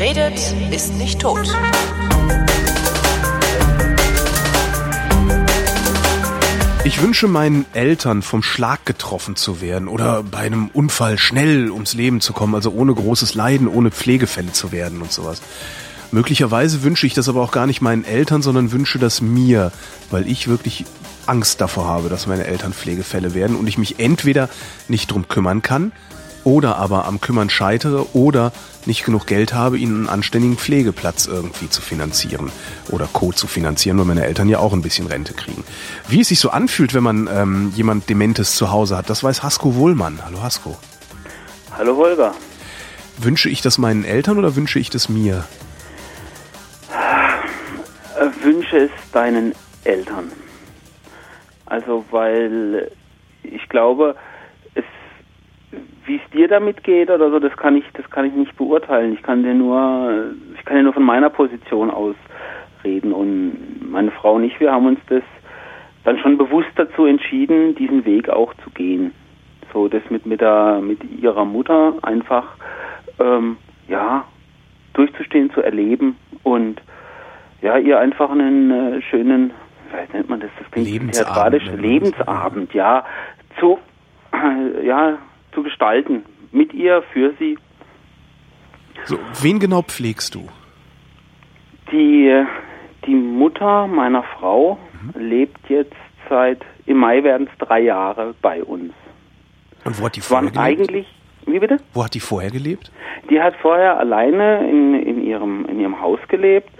Redet, ist nicht tot. Ich wünsche meinen Eltern vom Schlag getroffen zu werden oder bei einem Unfall schnell ums Leben zu kommen, also ohne großes Leiden, ohne Pflegefälle zu werden und sowas. Möglicherweise wünsche ich das aber auch gar nicht meinen Eltern, sondern wünsche das mir, weil ich wirklich Angst davor habe, dass meine Eltern Pflegefälle werden und ich mich entweder nicht drum kümmern kann oder aber am Kümmern scheitere oder nicht genug Geld habe, ihnen einen anständigen Pflegeplatz irgendwie zu finanzieren oder Co. zu finanzieren, weil meine Eltern ja auch ein bisschen Rente kriegen. Wie es sich so anfühlt, wenn man ähm, jemand Dementes zu Hause hat, das weiß Hasko Wohlmann. Hallo Hasko. Hallo Holger. Wünsche ich das meinen Eltern oder wünsche ich das mir? Äh, wünsche es deinen Eltern. Also weil ich glaube, wie es dir damit geht oder so, das kann ich, das kann ich nicht beurteilen. Ich kann dir nur, ich kann dir nur von meiner Position aus reden. Und meine Frau und ich, wir haben uns das dann schon bewusst dazu entschieden, diesen Weg auch zu gehen. So das mit mit der mit ihrer Mutter einfach ähm, ja durchzustehen, zu erleben und ja ihr einfach einen äh, schönen, wie nennt man das? Das klingt Lebensabend, theatralisch, Lebensabend, ja, zu ja zu gestalten. Mit ihr, für sie. So, wen genau pflegst du? Die, die Mutter meiner Frau mhm. lebt jetzt seit, im Mai werden es drei Jahre bei uns. Und wo hat die vorher gelebt? eigentlich, wie bitte? Wo hat die vorher gelebt? Die hat vorher alleine in, in, ihrem, in ihrem Haus gelebt,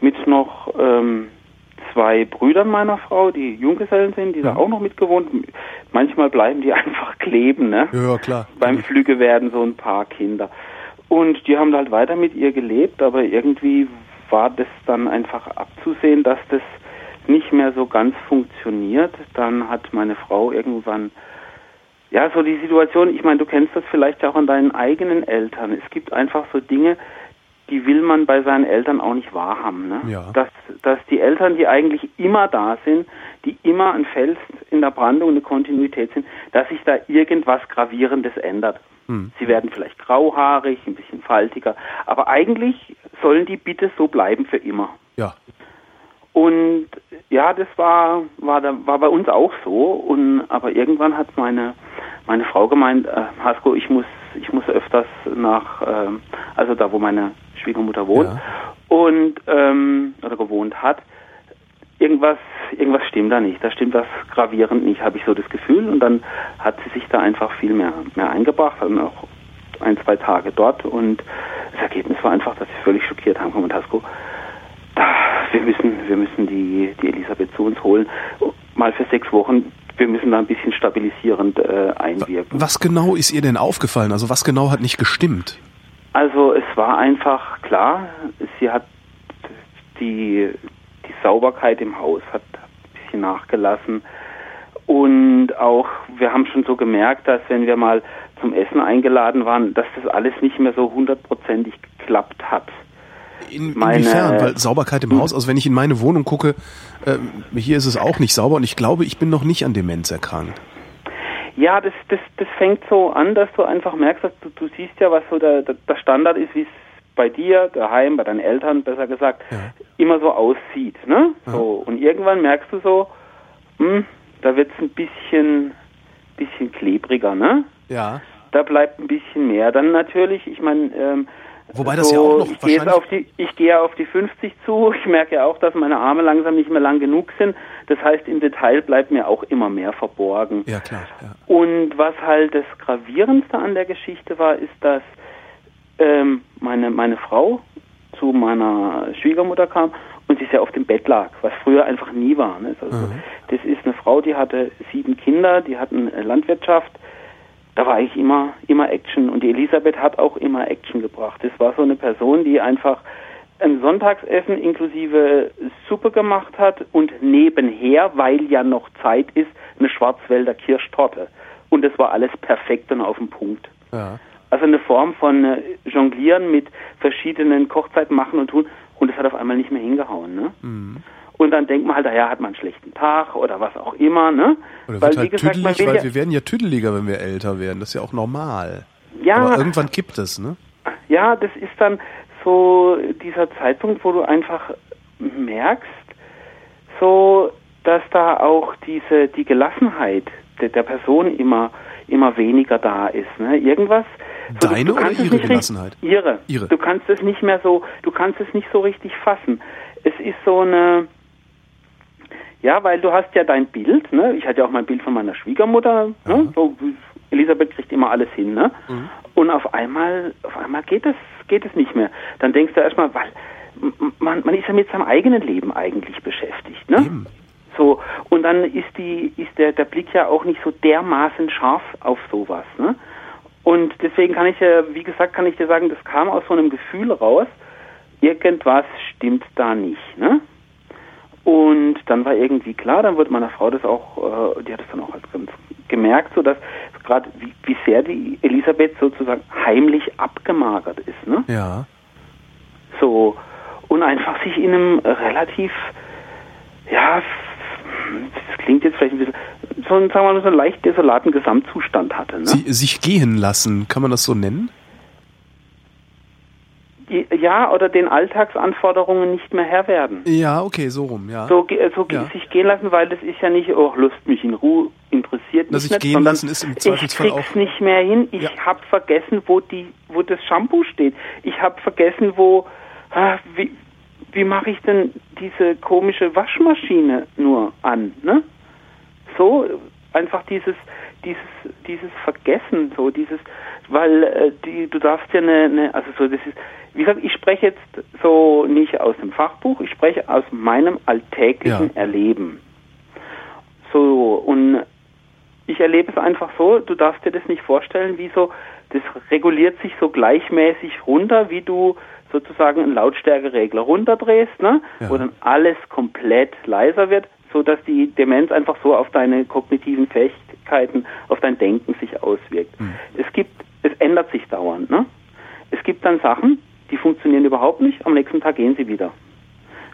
mit noch ähm, zwei Brüdern meiner Frau, die Junggesellen sind, die ja. da auch noch mitgewohnt. Manchmal bleiben die einfach kleben, ne? Ja, klar. Beim Flüge werden so ein paar Kinder. Und die haben halt weiter mit ihr gelebt, aber irgendwie war das dann einfach abzusehen, dass das nicht mehr so ganz funktioniert. Dann hat meine Frau irgendwann ja, so die Situation, ich meine, du kennst das vielleicht auch an deinen eigenen Eltern. Es gibt einfach so Dinge, die will man bei seinen Eltern auch nicht wahrhaben. Ne? Ja. Dass, dass die Eltern, die eigentlich immer da sind, die immer ein Fels in der Brandung, eine Kontinuität sind, dass sich da irgendwas Gravierendes ändert. Hm. Sie werden vielleicht grauhaarig, ein bisschen faltiger, aber eigentlich sollen die bitte so bleiben für immer. Ja. Und ja, das war, war, da, war bei uns auch so. Und, aber irgendwann hat meine, meine Frau gemeint, äh, Hasko, ich muss, ich muss öfters nach, äh, also da, wo meine Schwiegermutter wohnt ja. und ähm, oder gewohnt hat. Irgendwas, irgendwas stimmt da nicht. Da stimmt was gravierend nicht, habe ich so das Gefühl. Und dann hat sie sich da einfach viel mehr, mehr eingebracht, dann auch ein, zwei Tage dort. Und das Ergebnis war einfach, dass sie völlig schockiert haben. Da, wir müssen, wir müssen die, die Elisabeth zu uns holen. Mal für sechs Wochen. Wir müssen da ein bisschen stabilisierend äh, einwirken. Was genau ist ihr denn aufgefallen? Also was genau hat nicht gestimmt? Also es war einfach klar, sie hat die Sauberkeit im Haus hat ein bisschen nachgelassen. Und auch, wir haben schon so gemerkt, dass wenn wir mal zum Essen eingeladen waren, dass das alles nicht mehr so hundertprozentig geklappt hat. In, meine, inwiefern? Weil Sauberkeit im. Haus, also wenn ich in meine Wohnung gucke, äh, hier ist es auch nicht sauber und ich glaube, ich bin noch nicht an Demenz erkrankt. Ja, das, das, das fängt so an, dass du einfach merkst, dass du, du siehst ja, was so der, der Standard ist, wie es bei dir, daheim, bei deinen Eltern, besser gesagt, ja. Immer so aussieht. Ne? So, und irgendwann merkst du so, hm, da wird es ein bisschen, bisschen klebriger, ne? Ja. Da bleibt ein bisschen mehr. Dann natürlich, ich meine, ähm, Wobei das so, ja auch noch ich gehe, auf die, ich gehe auf die 50 zu. Ich merke ja auch, dass meine Arme langsam nicht mehr lang genug sind. Das heißt, im Detail bleibt mir auch immer mehr verborgen. Ja, klar. Ja. Und was halt das Gravierendste an der Geschichte war, ist, dass ähm, meine, meine Frau zu meiner Schwiegermutter kam und sie sehr auf dem Bett lag, was früher einfach nie war. Ne? Also, mhm. Das ist eine Frau, die hatte sieben Kinder, die hatten Landwirtschaft, da war ich immer, immer Action. Und die Elisabeth hat auch immer Action gebracht. Das war so eine Person, die einfach ein Sonntagsessen inklusive Suppe gemacht hat und nebenher, weil ja noch Zeit ist, eine Schwarzwälder Kirschtorte. Und das war alles perfekt und auf den Punkt. Ja. Also eine Form von äh, Jonglieren mit verschiedenen Kochzeiten machen und tun. Und es hat auf einmal nicht mehr hingehauen. Ne? Mhm. Und dann denkt man halt, naja, hat man einen schlechten Tag oder was auch immer, ne? Oder weil, halt gesagt, tüdelig, weil ja wir werden ja tüdeliger, wenn wir älter werden. Das ist ja auch normal. Ja. Aber irgendwann kippt es, ne? Ja, das ist dann so dieser Zeitpunkt, wo du einfach merkst, so, dass da auch diese, die Gelassenheit der, der Person immer, immer weniger da ist. Ne? Irgendwas. So, Deine oder ihre Gelassenheit? Ihre. ihre. Du kannst es nicht mehr so, du kannst es nicht so richtig fassen. Es ist so eine, ja, weil du hast ja dein Bild, ne? Ich hatte ja auch mein Bild von meiner Schwiegermutter, ne? So, Elisabeth kriegt immer alles hin, ne? Mhm. Und auf einmal, auf einmal geht es, geht es nicht mehr. Dann denkst du erstmal, weil man, man ist ja mit seinem eigenen Leben eigentlich beschäftigt, ne? Eben. So, und dann ist die, ist der, der Blick ja auch nicht so dermaßen scharf auf sowas, ne? Und deswegen kann ich ja, wie gesagt, kann ich dir sagen, das kam aus so einem Gefühl raus, irgendwas stimmt da nicht, ne? Und dann war irgendwie klar, dann wurde meiner Frau das auch, äh, die hat es dann auch als ganz gemerkt, so dass gerade wie, wie sehr die Elisabeth sozusagen heimlich abgemagert ist, ne? Ja. So und einfach sich in einem relativ, ja, das klingt jetzt vielleicht ein bisschen, so einen, sagen wir mal, so einen leicht desolaten Gesamtzustand hatte. Ne? Sie, sich gehen lassen, kann man das so nennen? ja, oder den Alltagsanforderungen nicht mehr Herr werden. Ja, okay, so rum, ja. So, so ja. sich gehen lassen, weil das ist ja nicht, oh, Lust mich in Ruhe, interessiert mich nicht, gehen lassen ist im Zweifelsfall ich krieg's auch nicht mehr hin. Ich ja. habe vergessen, wo die, wo das Shampoo steht. Ich habe vergessen, wo, ah, wie, wie mache ich denn diese komische Waschmaschine nur an, ne? So, einfach dieses, dieses, dieses Vergessen, so dieses, weil äh, die, du darfst ja eine, eine, also so, das ist, wie gesagt, ich spreche jetzt so nicht aus dem Fachbuch, ich spreche aus meinem alltäglichen ja. Erleben. So, und ich erlebe es einfach so, du darfst dir das nicht vorstellen, wie so, das reguliert sich so gleichmäßig runter, wie du sozusagen einen Lautstärkeregler runterdrehst, ne? Ja. wo dann alles komplett leiser wird, so dass die Demenz einfach so auf deine kognitiven Fähigkeiten, auf dein Denken sich auswirkt. Mhm. Es gibt, es ändert sich dauernd, ne? Es gibt dann Sachen, die funktionieren überhaupt nicht, am nächsten Tag gehen sie wieder.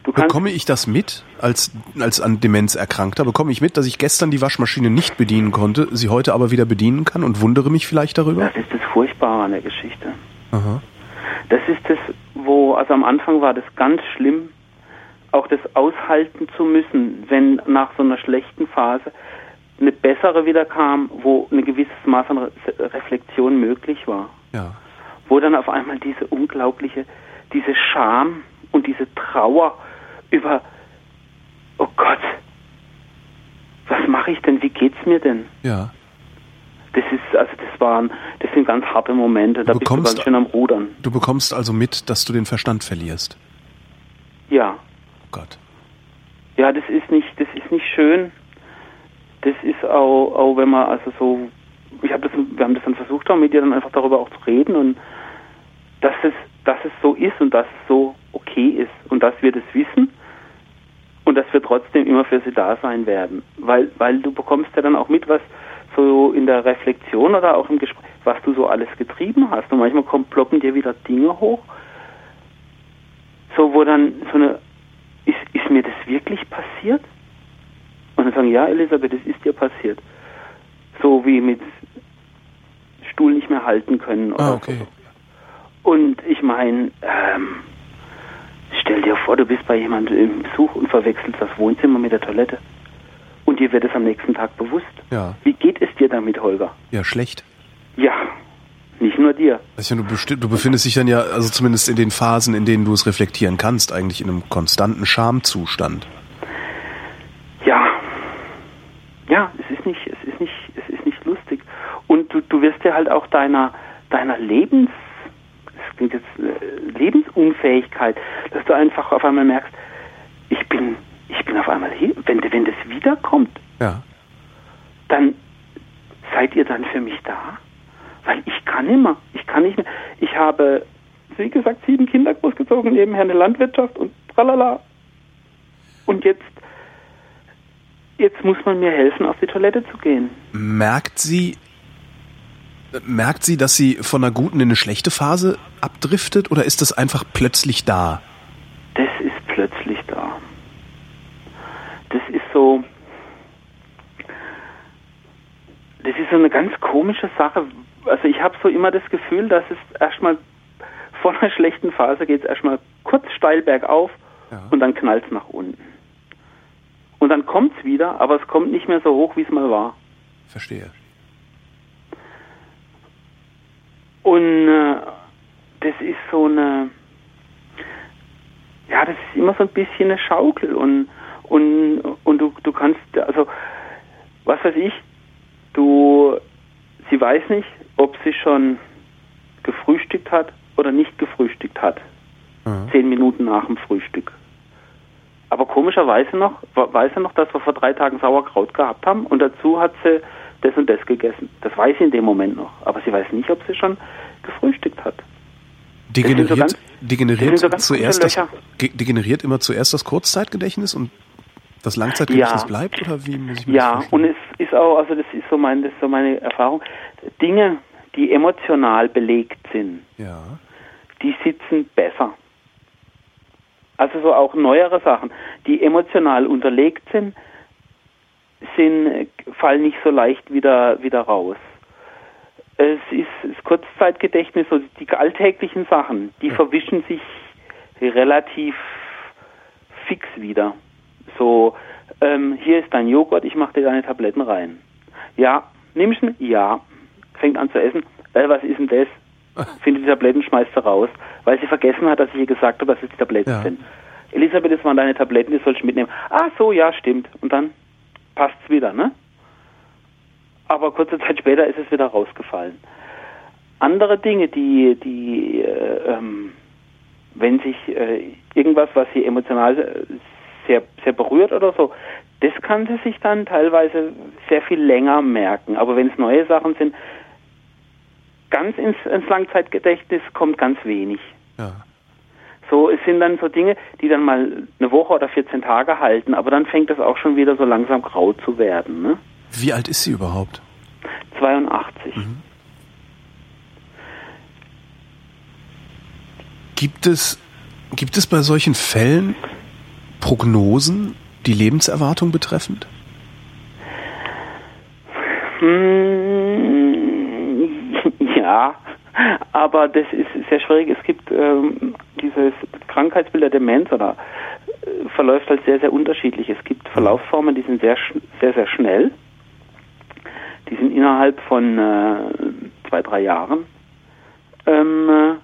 bekomme ich das mit als, als an Demenz Erkrankter? Bekomme ich mit, dass ich gestern die Waschmaschine nicht bedienen konnte, sie heute aber wieder bedienen kann und wundere mich vielleicht darüber? Das ist das Furchtbare an der Geschichte. Aha. Das ist das, wo, also am Anfang war das ganz schlimm, auch das aushalten zu müssen, wenn nach so einer schlechten Phase eine bessere wieder kam, wo ein gewisses Maß an Reflexion möglich war. Ja wo dann auf einmal diese unglaubliche, diese Scham und diese Trauer über, oh Gott, was mache ich denn, wie geht's mir denn? Ja. Das ist, also das waren, sind ganz harte Momente, da du bekommst, bist du ganz schön am Rudern. Du bekommst also mit, dass du den Verstand verlierst. Ja. Oh Gott. Ja, das ist nicht, das ist nicht schön. Das ist auch, auch wenn man also so, ich habe das, wir haben das dann versucht, auch mit dir dann einfach darüber auch zu reden und dass es, dass es so ist und dass es so okay ist und dass wir das wissen und dass wir trotzdem immer für sie da sein werden. Weil, weil du bekommst ja dann auch mit, was so in der Reflexion oder auch im Gespräch, was du so alles getrieben hast. Und manchmal kommen, ploppen dir wieder Dinge hoch, so wo dann so eine, ist, ist mir das wirklich passiert? Und dann sagen, ja, Elisabeth, das ist dir passiert. So wie mit Stuhl nicht mehr halten können oder ah, okay. so. Und ich meine, ähm, stell dir vor, du bist bei jemandem im Besuch und verwechselst das Wohnzimmer mit der Toilette. Und dir wird es am nächsten Tag bewusst. Ja. Wie geht es dir damit, Holger? Ja, schlecht. Ja, nicht nur dir. Also du, du befindest dich dann ja, also zumindest in den Phasen, in denen du es reflektieren kannst, eigentlich in einem konstanten Schamzustand. Ja. Ja, es ist nicht, es ist nicht, es ist nicht lustig. Und du, du wirst ja halt auch deiner, deiner Lebens klingt jetzt äh, Lebensunfähigkeit, dass du einfach auf einmal merkst, ich bin, ich bin auf einmal hier. Wenn, wenn das wiederkommt, ja. dann seid ihr dann für mich da? Weil ich kann immer, ich kann nicht mehr. Ich habe, wie gesagt, sieben Kinder großgezogen, nebenher eine Landwirtschaft und tralala. Und jetzt, jetzt muss man mir helfen, auf die Toilette zu gehen. Merkt sie, merkt sie, dass sie von einer guten in eine schlechte Phase abdriftet oder ist das einfach plötzlich da? Das ist plötzlich da. Das ist so. Das ist so eine ganz komische Sache. Also ich habe so immer das Gefühl, dass es erstmal vor einer schlechten Phase geht es erstmal kurz steil bergauf Ja. und dann knallt es nach unten. Und dann kommt es wieder, aber es kommt nicht mehr so hoch, wie es mal war. Verstehe. Und äh, das ist so eine, ja, das ist immer so ein bisschen eine Schaukel und und und du du kannst also was weiß ich, du sie weiß nicht, ob sie schon gefrühstückt hat oder nicht gefrühstückt hat. Ja. Zehn Minuten nach dem Frühstück. Aber komischerweise noch, weiß er noch, dass wir vor drei Tagen Sauerkraut gehabt haben und dazu hat sie das und das gegessen. Das weiß sie in dem Moment noch. Aber sie weiß nicht, ob sie schon gefrühstückt hat. Degeneriert, so ganz- degeneriert so zuerst das, degeneriert immer zuerst das Kurzzeitgedächtnis und das Langzeitgedächtnis Ja. bleibt oder wie muss ich mir Ja, das und es ist auch, also das ist so mein, das ist so meine Erfahrung. Dinge, die emotional belegt sind, ja. die sitzen besser. Also so auch neuere Sachen, die emotional unterlegt sind, sind fallen nicht so leicht wieder wieder raus. Es ist das Kurzzeitgedächtnis, so die alltäglichen Sachen, die verwischen sich relativ fix wieder. So, ähm, hier ist dein Joghurt, ich mache dir deine Tabletten rein. Ja, nimmst du? Ja. Fängt an zu essen. Äh, was ist denn das? Findet die Tabletten, schmeißt sie raus, weil sie vergessen hat, dass ich ihr gesagt habe, dass es die Tabletten Ja. sind. Elisabeth, das waren deine Tabletten, die sollst du mitnehmen. Ach so, ja, stimmt. Und dann passt's wieder, ne? Aber kurze Zeit später ist es wieder rausgefallen. Andere Dinge, die, die, äh, ähm, wenn sich äh, irgendwas, was sie emotional äh, sehr, sehr berührt oder so, das kann sie sich dann teilweise sehr viel länger merken. Aber wenn es neue Sachen sind, ganz ins, ins Langzeitgedächtnis kommt ganz wenig. ja. So, es sind dann so Dinge, die dann mal eine Woche oder 14 Tage halten, aber dann fängt das auch schon wieder so langsam grau zu werden. Ne? Wie alt ist sie überhaupt? 82. Gibt es, gibt es bei solchen Fällen Prognosen, die Lebenserwartung betreffend? Hm, ja, aber das ist sehr schwierig. Es gibt ähm, dieses Krankheitsbild der Demenz oder äh, verläuft halt sehr, sehr unterschiedlich. Es gibt Verlaufsformen, die sind sehr, sehr, sehr schnell. Die sind innerhalb von äh, zwei, drei Jahren ähm, äh,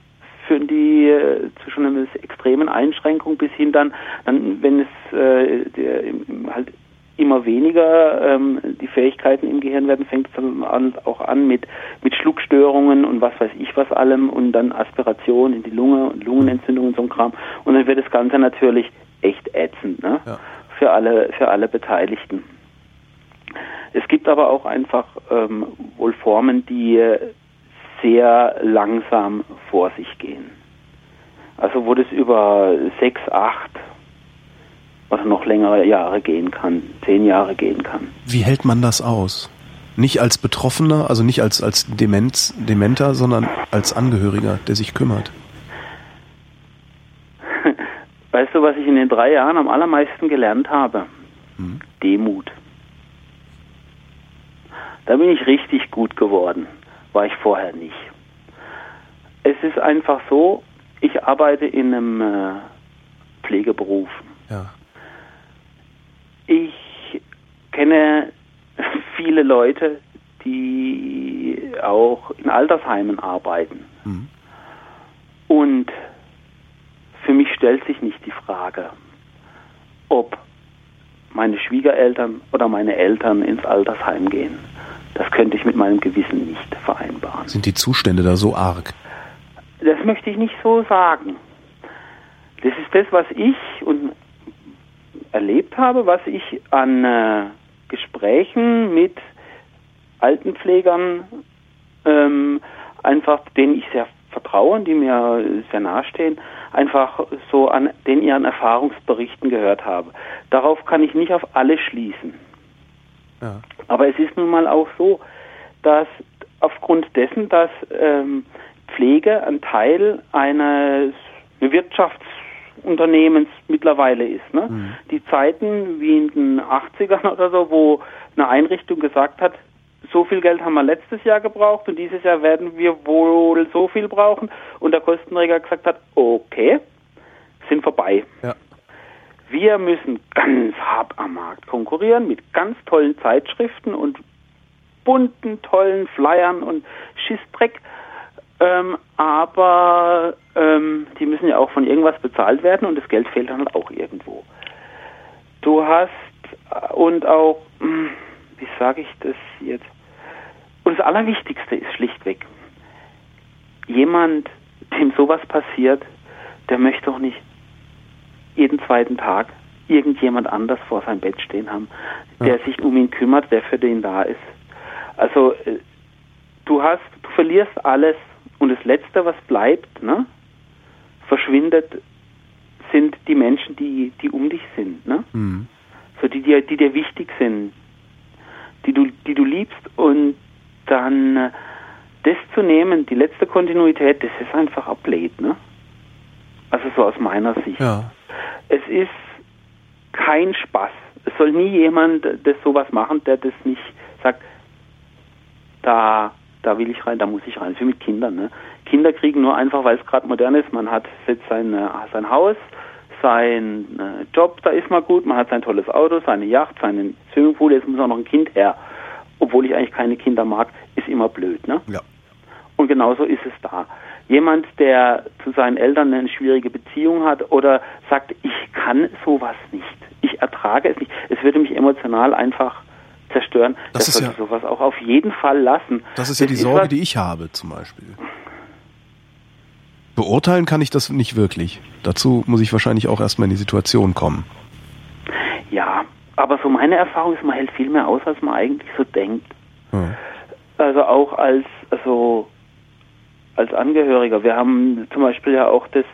führen die äh, zu schon einer extremen Einschränkung bis hin dann, dann wenn es äh, der, halt immer weniger ähm, die Fähigkeiten im Gehirn werden, fängt es dann an, auch an mit, mit Schluckstörungen und was weiß ich was allem und dann Aspiration in die Lunge und Lungenentzündung und so ein Kram. Und dann wird das Ganze natürlich echt ätzend, ne? Ja. Für alle, für alle Beteiligten. Es gibt aber auch einfach ähm, wohl Formen, die äh, sehr langsam vor sich gehen. Also wo das über sechs, acht oder noch längere Jahre gehen kann, zehn Jahre gehen kann. Wie hält man das aus? Nicht als Betroffener, also nicht als, als Demenz, Dementer, sondern als Angehöriger, der sich kümmert. Weißt du, was ich in den drei Jahren am allermeisten gelernt habe? Hm. Demut. Da bin ich richtig gut geworden. War ich vorher nicht. Es ist einfach so, ich arbeite in einem äh, Pflegeberuf. Ja. Ich kenne viele Leute, die auch in Altersheimen arbeiten. Hm. Und für mich stellt sich nicht die Frage, ob meine Schwiegereltern oder meine Eltern ins Altersheim gehen. Das könnte ich mit meinem Gewissen nicht vereinbaren. Sind die Zustände da so arg? Das möchte ich nicht so sagen. Das ist das, was ich und erlebt habe, was ich an äh, Gesprächen mit Altenpflegern ähm, einfach, denen ich sehr vertraue, und die mir sehr nahestehen, einfach so an den ihren Erfahrungsberichten gehört habe. Darauf kann ich nicht auf alle schließen. Ja. Aber es ist nun mal auch so, dass aufgrund dessen, dass ähm, Pflege ein Teil eines Wirtschaftsunternehmens mittlerweile ist. Ne? Die Zeiten wie in den 80ern oder so, wo eine Einrichtung gesagt hat, so viel Geld haben wir letztes Jahr gebraucht und dieses Jahr werden wir wohl so viel brauchen. Und der Kostenträger gesagt hat, okay, sind vorbei. Ja. Wir müssen ganz hart am Markt konkurrieren mit ganz tollen Zeitschriften und bunten, tollen Flyern und Schissdreck. Ähm, aber ähm, die müssen ja auch von irgendwas bezahlt werden und das Geld fehlt dann halt auch irgendwo. Du hast äh, und auch, hm, wie sage ich das jetzt? Und das Allerwichtigste ist schlichtweg, jemand, dem sowas passiert, der möchte doch nicht jeden zweiten Tag irgendjemand anders vor seinem Bett stehen haben, der Ja. sich um ihn kümmert, der für den da ist. Also äh, du hast, du verlierst alles und das Letzte, was bleibt, ne, verschwindet, sind die Menschen, die, die um dich sind, ne? Hm. so die dir, die dir wichtig sind, die du, die du liebst und dann äh, das zu nehmen, die letzte Kontinuität, das ist einfach ablehnt, ne? Also so aus meiner Sicht. Ja. Es ist kein Spaß. Es soll nie jemand das sowas machen, der das nicht sagt, da, da will ich rein, da muss ich rein. Das ist wie mit Kindern. Ne? Kinder kriegen nur einfach, weil es gerade modern ist, man hat jetzt sein, äh, sein Haus, sein äh, Job, da ist man gut, man hat sein tolles Auto, seine Yacht, seinen Swimmingpool, jetzt muss auch noch ein Kind her. Obwohl ich eigentlich keine Kinder mag, ist immer blöd. Ne? Ja. Und genauso ist es da. Jemand, der zu seinen Eltern eine schwierige Beziehung hat oder sagt, ich kann sowas nicht, ich ertrage es nicht, es würde mich emotional einfach zerstören, Das das ist ja- sowas auch auf jeden Fall lassen. Das ist ja die was- Sorge, die ich habe, zum Beispiel. Beurteilen kann ich das nicht wirklich. Dazu muss ich wahrscheinlich auch erstmal in die Situation kommen. Ja, aber so meine Erfahrung ist, man hält viel mehr aus, als man eigentlich so denkt. Ja. Also auch als, also als Angehöriger. Wir haben zum Beispiel ja auch das,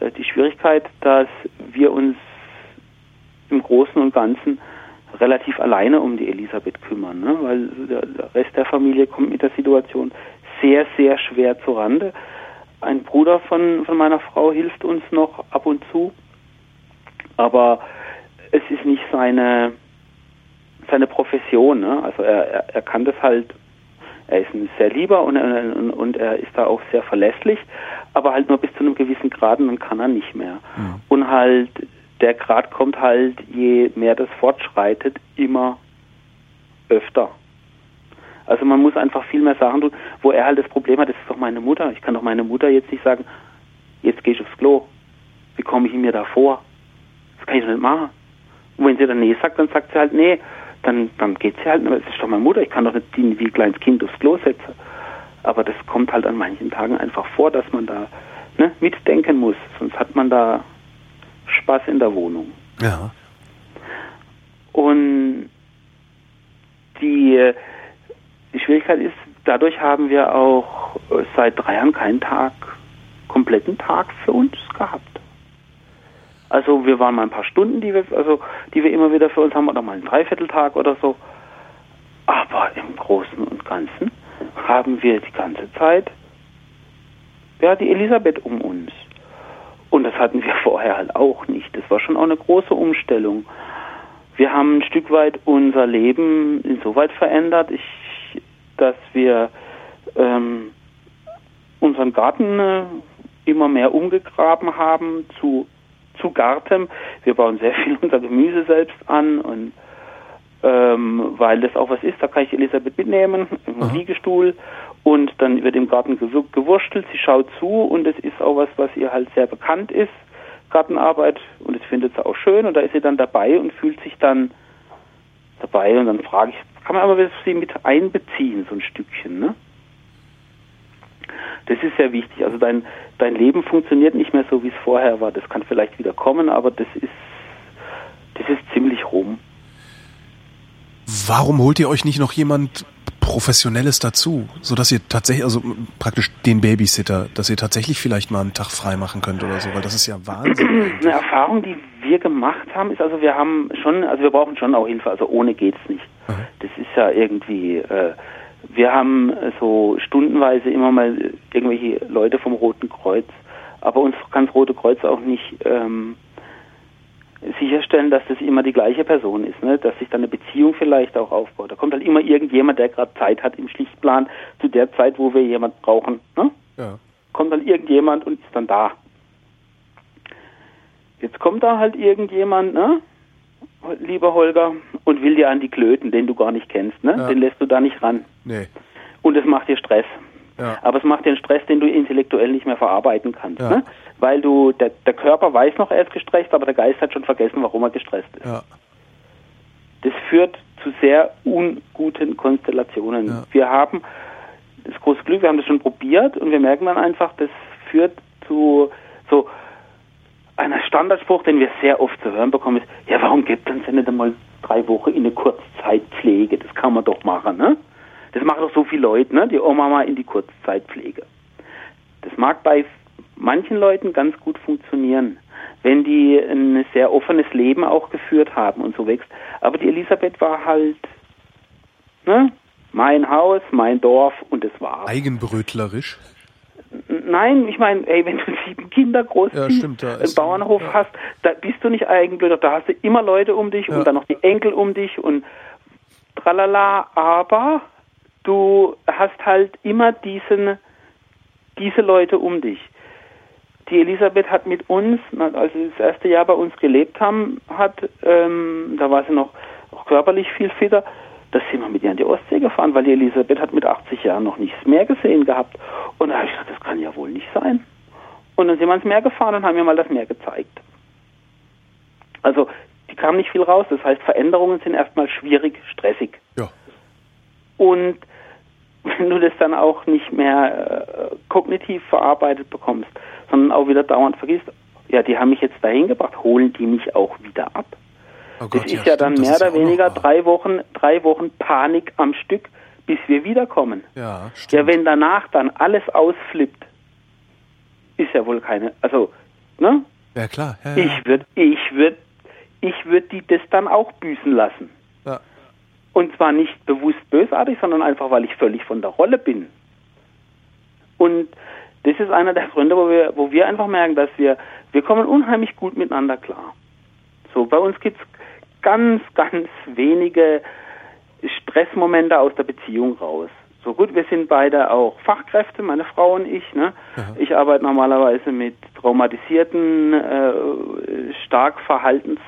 äh, die Schwierigkeit, dass wir uns im Großen und Ganzen relativ alleine um die Elisabeth kümmern, ne? weil der, Rest der Familie kommt mit der Situation sehr, sehr schwer zu Rande. Ein Bruder von, von meiner Frau hilft uns noch ab und zu, aber es ist nicht seine, seine Profession. Ne? Also er, er, er kann das halt, er ist ein sehr lieber und, er- und, und er ist da auch sehr verlässlich, aber halt nur bis zu einem gewissen Grad und dann kann er nicht mehr. Mhm. Und halt, der Grad kommt halt, je mehr das fortschreitet, immer öfter. Also man muss einfach viel mehr Sachen tun, wo er halt das Problem hat, das ist doch meine Mutter. Ich kann doch meine Mutter jetzt nicht sagen, jetzt gehe ich aufs Klo. Wie komme ich mir da vor? Das kann ich doch nicht machen. Und wenn sie dann nee sagt, dann sagt sie halt nee. Dann, dann geht sie halt, aber es ist doch meine Mutter, ich kann doch nicht die wie ein kleines Kind aufs Klo setzen. Aber das kommt halt an manchen Tagen einfach vor, dass man da ne, mitdenken muss. Sonst hat man da Spaß in der Wohnung. Ja. Und die, die Schwierigkeit ist, dadurch haben wir auch seit drei Jahren keinen Tag, kompletten Tag für uns gehabt. Also wir waren mal ein paar Stunden, die wir, also die wir immer wieder für uns haben, oder mal einen Dreivierteltag oder so. Aber im Großen und Ganzen haben wir die ganze Zeit ja die Elisabeth um uns. Und das hatten wir vorher halt auch nicht. Das war schon auch eine große Umstellung. Wir haben ein Stück weit unser Leben insoweit verändert, ich, dass wir ähm, unseren Garten äh, immer mehr umgegraben haben zu, zu Garten. Wir bauen sehr viel unser Gemüse selbst an und ähm, weil das auch was ist, da kann ich Elisabeth mitnehmen, im Aha. Liegestuhl und dann wird im Garten gewu- gewurstelt, sie schaut zu und es ist auch was, was ihr halt sehr bekannt ist, Gartenarbeit und das findet sie auch schön und da ist sie dann dabei und fühlt sich dann dabei und dann frage ich, kann man aber sie mit einbeziehen, so ein Stückchen, ne? Das ist sehr wichtig. Also dein, dein Leben funktioniert nicht mehr so, wie es vorher war. Das kann vielleicht wieder kommen, aber das ist, das ist ziemlich rum. Warum holt ihr euch nicht noch jemand Professionelles dazu, so dass ihr tatsächlich, also praktisch den Babysitter, dass ihr tatsächlich vielleicht mal einen Tag frei machen könnt oder so, weil das ist ja Wahnsinn. eigentlich. Eine Erfahrung, die wir gemacht haben, ist also, wir haben schon, also wir brauchen schon auch Hilfe, also ohne geht's nicht. Aha. Das ist ja irgendwie, äh, wir haben so stundenweise immer mal irgendwelche Leute vom Roten Kreuz, aber uns kann das Rote Kreuz auch nicht ähm, sicherstellen, dass das immer die gleiche Person ist, ne? dass sich dann eine Beziehung vielleicht auch aufbaut. Da kommt halt immer irgendjemand, der gerade Zeit hat im Schlichtplan, zu der Zeit, wo wir jemand brauchen. Ne? Ja. Kommt dann irgendjemand und ist dann da. Jetzt kommt da halt irgendjemand, ne? Lieber Holger, und will dir an die Klöten, den du gar nicht kennst, ne? Ja. Den lässt du da nicht ran. Nee. Und es macht dir Stress. Ja. Aber es macht dir einen Stress, den du intellektuell nicht mehr verarbeiten kannst. Ja. Ne? Weil du, der, der Körper weiß noch, er ist gestresst, aber der Geist hat schon vergessen, warum er gestresst ist. Ja. Das führt zu sehr unguten Konstellationen. Wir haben das große Glück, wir haben das schon probiert und wir merken dann einfach, das führt zu so einer Standardspruch, den wir sehr oft zu hören bekommen, ist, ja, warum gibt uns denn nicht einmal drei Wochen in eine Kurzzeitpflege? Das kann man doch machen, ne? Das machen doch so viele Leute, ne? Die Oma mal in die Kurzzeitpflege. Das mag bei manchen Leuten ganz gut funktionieren, wenn die ein sehr offenes Leben auch geführt haben und so wächst. Aber die Elisabeth war halt, ne? Mein Haus, mein Dorf und das war's. Eigenbrötlerisch. Nein, ich meine, ey, wenn du sieben Kinder groß Ja, ziehst, stimmt, einen Bauernhof ja. hast, da bist du nicht Eigenblöder, da hast du immer Leute um dich Ja. und dann noch die Enkel um dich und tralala, aber du hast halt immer diesen, diese Leute um dich. Die Elisabeth hat mit uns, als sie das erste Jahr bei uns gelebt haben, hat, ähm, da war sie noch auch körperlich viel fitter, da sind wir mit ihr an die Ostsee gefahren, weil die Elisabeth hat mit 80 Jahren noch nichts mehr gesehen gehabt. Und da habe ich gesagt, das kann ja wohl nicht sein. Und dann sind wir ins Meer gefahren und haben ihr mal das Meer gezeigt. Also, die kam nicht viel raus. Das heißt, Veränderungen sind erstmal schwierig, stressig. Ja. Und wenn du das dann auch nicht mehr äh, kognitiv verarbeitet bekommst, sondern auch wieder dauernd vergisst, ja, die haben mich jetzt dahin gebracht, holen die mich auch wieder ab. Oh Das Gott, ist ja, dann stimmt, das mehr ja oder noch weniger drei Wochen, drei Wochen Panik am Stück, bis wir wiederkommen. Ja, stimmt. Ja, wenn danach dann alles ausflippt, ist ja wohl keine, also, ne? Ja, klar. Ja, ja. Ich würde, ich würde, ich würde die das dann auch büßen lassen. Ja. Und zwar nicht bewusst bösartig, sondern einfach, weil ich völlig von der Rolle bin. Und das ist einer der Gründe, wo wir, wo wir einfach merken, dass wir, wir kommen unheimlich gut miteinander klar. So, bei uns gibt's ganz, ganz wenige Stressmomente aus der Beziehung raus. So gut, wir sind beide auch Fachkräfte, meine Frau und ich. Ne? Ich arbeite normalerweise mit traumatisierten, äh, stark verhaltens,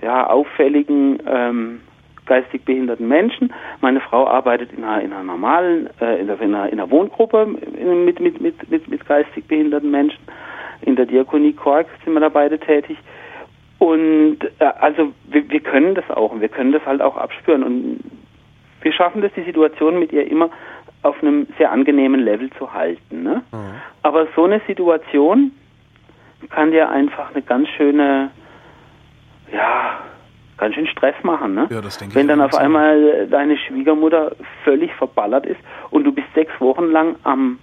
ja, auffälligen, ähm, geistig behinderten Menschen. Meine Frau arbeitet in einer, in einer normalen, äh, in, einer, in einer Wohngruppe mit, mit, mit, mit, mit geistig behinderten Menschen. In der Diakonie Kork sind wir da beide tätig. Und äh, also wir, wir können das auch und wir können das halt auch abspüren und wir schaffen das, die Situation mit ihr immer auf einem sehr angenehmen Level zu halten. Ne? Aber so eine Situation kann dir einfach eine ganz schöne, ja, ganz schön Stress machen. Ne? Ja, das denke ich Wenn dann auch auf einmal deine Schwiegermutter völlig verballert ist und du bist sechs Wochen lang am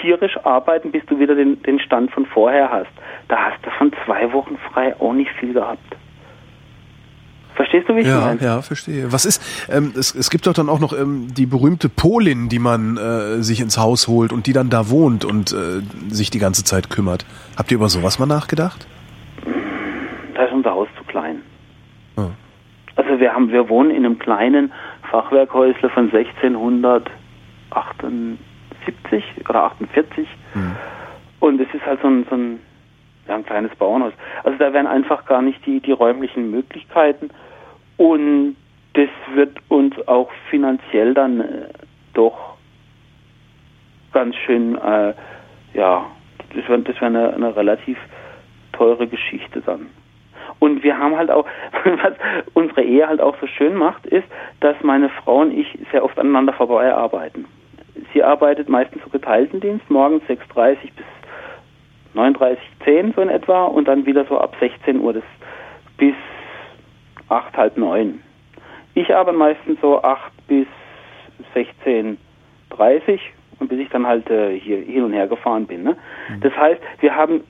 tierisch arbeiten, bis du wieder den, den Stand von vorher hast. Da hast du von zwei Wochen frei auch nicht viel gehabt. Verstehst du, wie ich Ja, meine? ja, verstehe. Was ist, ähm, es, es gibt doch dann auch noch ähm, die berühmte Polin, die man äh, sich ins Haus holt und die dann da wohnt und äh, sich die ganze Zeit kümmert. Habt ihr über sowas mal nachgedacht? Da ist unser Haus zu klein. Ja. Also wir haben, wir wohnen in einem kleinen Fachwerkhäusle von 1678 oder 48 und es ist halt so ein, so ein, ja, ein kleines Bauernhaus. Also da wären einfach gar nicht die, die räumlichen Möglichkeiten und das wird uns auch finanziell dann äh, doch ganz schön, äh, ja, das wäre das wär eine, eine relativ teure Geschichte dann. Und wir haben halt auch, was unsere Ehe halt auch so schön macht, ist, dass meine Frau und ich sehr oft aneinander vorbei arbeiten. Sie arbeitet meistens so geteilten Dienst, morgens 6.30 bis 39, 10 so in etwa und dann wieder so ab 16 Uhr das bis 8, halb 9. Ich arbeite meistens so 8 bis 16.30 und bis ich dann halt äh, hier hin und her gefahren bin. Ne? Das heißt, wir haben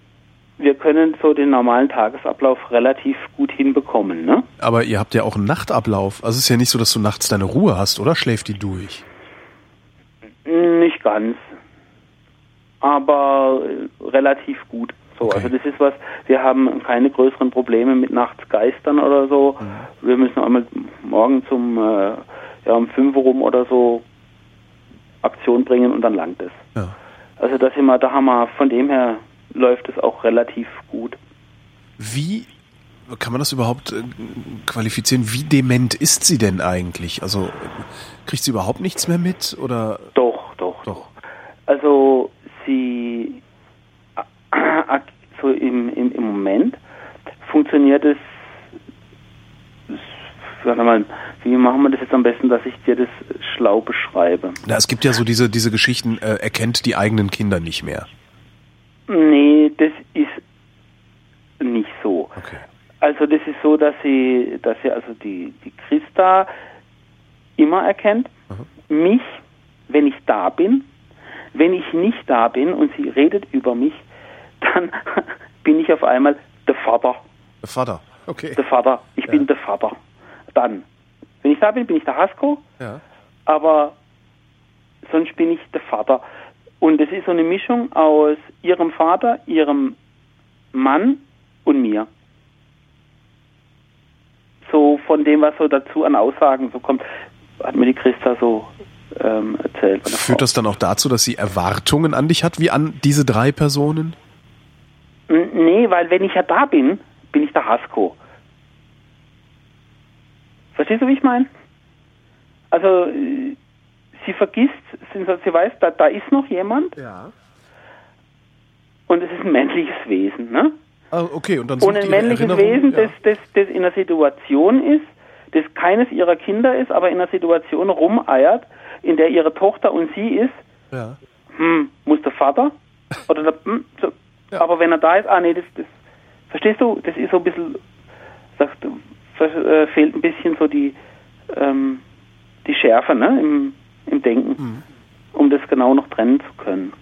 wir können so den normalen Tagesablauf relativ gut hinbekommen, ne? Aber ihr habt ja auch einen Nachtablauf. Also es ist ja nicht so, dass du nachts deine Ruhe hast, oder schläft die durch? Nicht ganz. Aber äh, relativ gut. So, Okay. also das ist was, wir haben keine größeren Probleme mit Nachtsgeistern oder so. Mhm. Wir müssen einmal morgen zum, äh, ja, um 5 Uhr rum oder so Aktion bringen und dann langt es. Ja. Also das immer, da haben wir, von dem her läuft es auch relativ gut. Wie kann man das überhaupt äh, qualifizieren? Wie dement ist sie denn eigentlich? Also äh, kriegt sie überhaupt nichts mehr mit oder Doch. Also sie äh, so im, im, im Moment funktioniert es warte mal, wie machen wir das jetzt am besten, dass ich dir das schlau beschreibe? Na, es gibt ja so diese diese Geschichten, äh, erkennt die eigenen Kinder nicht mehr. Nee, das ist nicht so. Okay. Also das ist so, dass sie, dass sie also die, die Christa immer erkennt, mich, wenn ich da bin. Wenn ich nicht da bin und sie redet über mich, dann bin ich auf einmal der Vater. Vater. Okay. Der Vater. Ich Ja. bin der Vater. Dann. Wenn ich da bin, bin ich der Hasko, Ja. aber sonst bin ich der Vater. Und es ist so eine Mischung aus ihrem Vater, ihrem Mann und mir. So von dem, was so dazu an Aussagen so kommt, hat mir die Christa so ähm, erzählt. Führt das dann auch dazu, dass sie Erwartungen an dich hat, wie an diese drei Personen? Nee, weil wenn ich ja da bin, bin ich der Hasko. Verstehst du, wie ich meine? Also, äh, sie vergisst, sie sie weiß, da, da ist noch jemand Ja. und es ist ein männliches Wesen, ne? Ah, okay, und dann Und sucht ein männliches Wesen, das, das, das in einer Situation ist, das keines ihrer Kinder ist, aber in einer Situation rumeiert, in der ihre Tochter und sie ist, Ja. hm, muss der Vater? Oder der, hm, so. Ja. Aber wenn er da ist, ah nee, das, das verstehst du, das ist so ein bisschen, sagst äh, fehlt ein bisschen so die, ähm, die Schärfe ne, im, im Denken, Mhm. um das genau noch trennen zu können.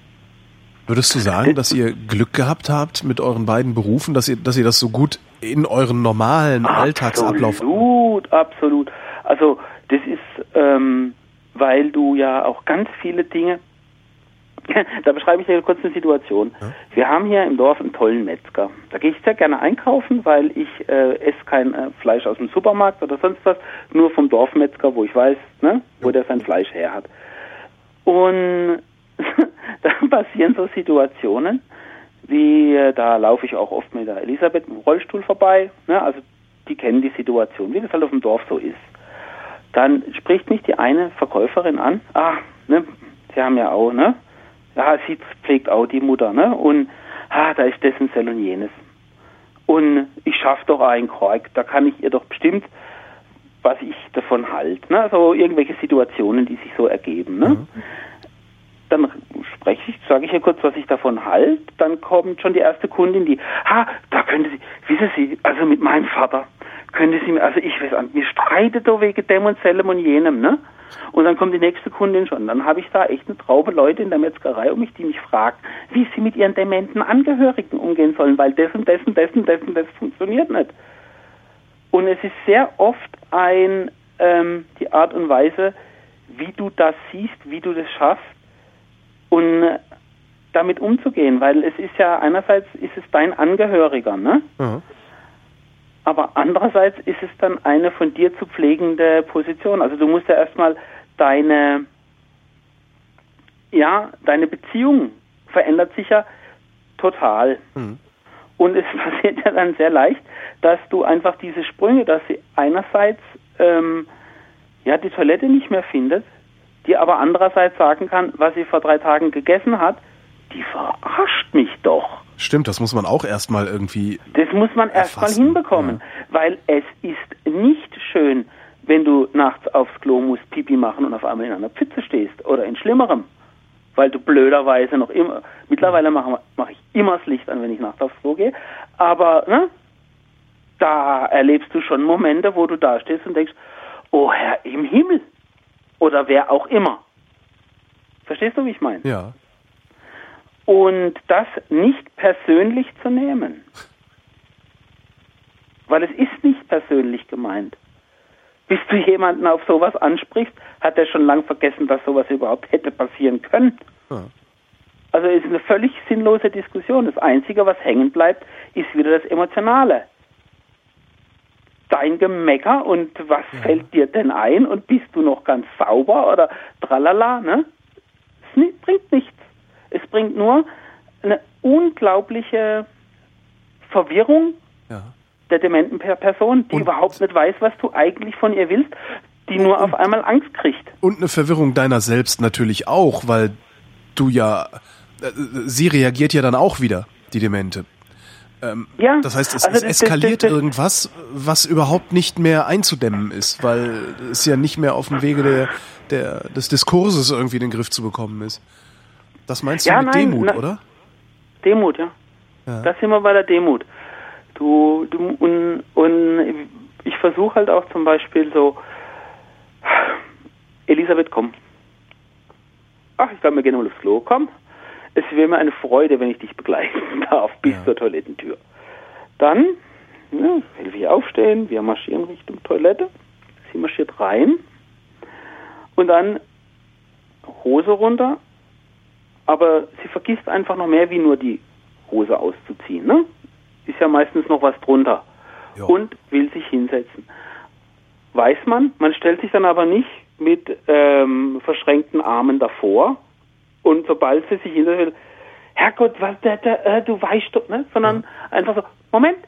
Würdest du sagen, dass ihr Glück gehabt habt mit euren beiden Berufen, dass ihr, dass ihr das so gut in euren normalen Alltagsablauf Absolut, absolut. Also das ist, ähm, weil du ja auch ganz viele Dinge. da beschreibe ich dir kurz eine Situation. Wir haben hier im Dorf einen tollen Metzger. Da gehe ich sehr gerne einkaufen, weil ich äh, esse kein äh, Fleisch aus dem Supermarkt oder sonst was, nur vom Dorfmetzger, wo ich weiß, ne, wo der sein Fleisch her hat. Und da passieren so Situationen, wie äh, da laufe ich auch oft mit der Elisabeth im Rollstuhl vorbei, ne, also die kennen die Situation, wie das halt auf dem Dorf so ist. Dann spricht mich die eine Verkäuferin an, ah, ne, sie haben ja auch, ne, ja, sie pflegt auch die Mutter, ne, und ah, da ist dessen Cell und jenes. Und ich schaffe doch einen Kork, da kann ich ihr doch bestimmt, was ich davon halte, ne, so irgendwelche Situationen, die sich so ergeben, ne. Dann spreche ich, sage ich ihr kurz, was ich davon halte. Dann kommt schon die erste Kundin, die, ha, da könnte sie, wissen Sie, also mit meinem Vater, könnte sie mir, also ich weiß an, wir streiten da wegen dem und sellem und jenem, ne? Und dann kommt die nächste Kundin schon. Dann habe ich da echt eine Traube Leute in der Metzgerei um mich, die mich fragen, wie sie mit ihren dementen Angehörigen umgehen sollen, weil das und das und das und das und das funktioniert nicht. Und es ist sehr oft ein, ähm, die Art und Weise, wie du das siehst, wie du das schaffst und äh, damit umzugehen, weil es ist ja einerseits ist es dein Angehöriger, ne? Ja. Aber andererseits ist es dann eine von dir zu pflegende Position. Also du musst ja erstmal deine, ja, deine Beziehung verändert sich ja total. Mhm. Und es passiert ja dann sehr leicht, dass du einfach diese Sprünge, dass sie einerseits ähm, ja die Toilette nicht mehr findet, die aber andererseits sagen kann, was sie vor drei Tagen gegessen hat, die verarscht mich doch. Stimmt, das muss man auch erstmal irgendwie. Das muss man erstmal hinbekommen, weil es ist nicht schön, wenn du nachts aufs Klo musst, Pipi machen und auf einmal in einer Pfütze stehst oder in Schlimmerem, weil du blöderweise noch immer, mittlerweile mache mach ich immer das Licht an, wenn ich nachts aufs Klo gehe, aber ne, da erlebst du schon Momente, wo du da stehst und denkst, oh Herr im Himmel oder wer auch immer. Verstehst du, wie ich meine? Ja. Und das nicht persönlich zu nehmen. Weil es ist nicht persönlich gemeint. Bis du jemanden auf sowas ansprichst, hat er schon lang vergessen, dass sowas überhaupt hätte passieren können. ja. Also es ist eine völlig sinnlose Diskussion. Das Einzige, was hängen bleibt, ist wieder das Emotionale. Dein Gemecker und was ja. fällt dir denn ein und bist du noch ganz sauber oder tralala, ne? Es bringt nichts. Es bringt nur eine unglaubliche Verwirrung ja. der dementen Person, die und überhaupt nicht weiß, was du eigentlich von ihr willst, die nur auf einmal Angst kriegt. Und eine Verwirrung deiner selbst natürlich auch, weil du ja, äh, sie reagiert ja dann auch wieder, die Demente. Ähm, ja, das heißt, es, also es eskaliert das, das, das, irgendwas, was überhaupt nicht mehr einzudämmen ist, weil es ja nicht mehr auf dem Wege der, der, des Diskurses irgendwie in den Griff zu bekommen ist. Das meinst du ja, mit nein, Demut, na, oder? Demut, ja. ja. Das sind wir bei der Demut. Du, du und, und ich versuche halt auch zum Beispiel so, Elisabeth, komm. Ach, ich glaube, wir gehen mal aufs Klo. Komm. Es wäre mir eine Freude, wenn ich dich begleiten darf bis ja. zur Toilettentür. Dann ja, helfe ich aufstehen, wir marschieren Richtung Toilette. Sie marschiert rein. Und dann Hose runter. Aber sie vergisst einfach noch mehr, wie nur die Hose auszuziehen. Ne? Ist ja meistens noch was drunter. Jo. Und will sich hinsetzen. Weiß man, man stellt sich dann aber nicht mit ähm, verschränkten Armen davor und sobald sie sich will, Herrgott, was der, der äh, du weißt doch, ne? Sondern einfach so, Moment,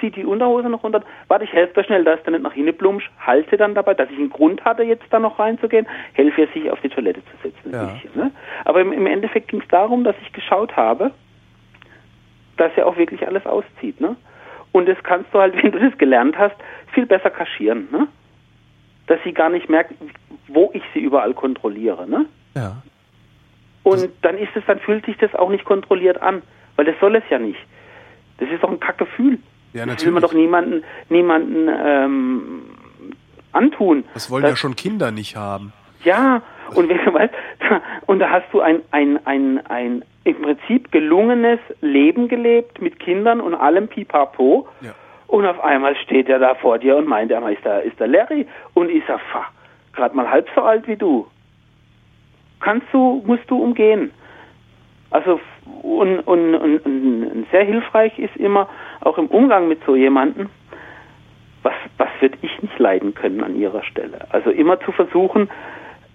zieht die Unterhose noch runter, warte, ich helfe da schnell, dass der nicht nach hinten plumpsch, halte dann dabei, dass ich einen Grund hatte, jetzt da noch reinzugehen, helfe ihr sich auf die Toilette zu setzen, ja. bisschen. Ne? Aber im, im Endeffekt ging es darum, dass ich geschaut habe, dass er auch wirklich alles auszieht. Ne? Und das kannst du halt, wenn du das gelernt hast, viel besser kaschieren. Ne? Dass sie gar nicht merkt, wo ich sie überall kontrolliere. Ne? Ja. Und dann ist es, dann fühlt sich das auch nicht kontrolliert an, weil das soll es ja nicht. Das ist doch ein Kackgefühl. Ja, natürlich. Das will man doch niemanden, niemanden ähm, antun. Das wollen dass, ja schon Kinder nicht haben. Ja, und wenn du weißt, und da hast du ein, ein, ein, ein im Prinzip gelungenes Leben gelebt mit Kindern und allem Pipapo. Ja. Und auf einmal steht er da vor dir und meint, er ist der, ist der Larry. Und ich sag, gerade mal halb so alt wie du. Kannst du, musst du umgehen. Also, und, und, und, und sehr hilfreich ist immer, auch im Umgang mit so jemanden, was, was würde ich nicht leiden können an ihrer Stelle? Also immer zu versuchen,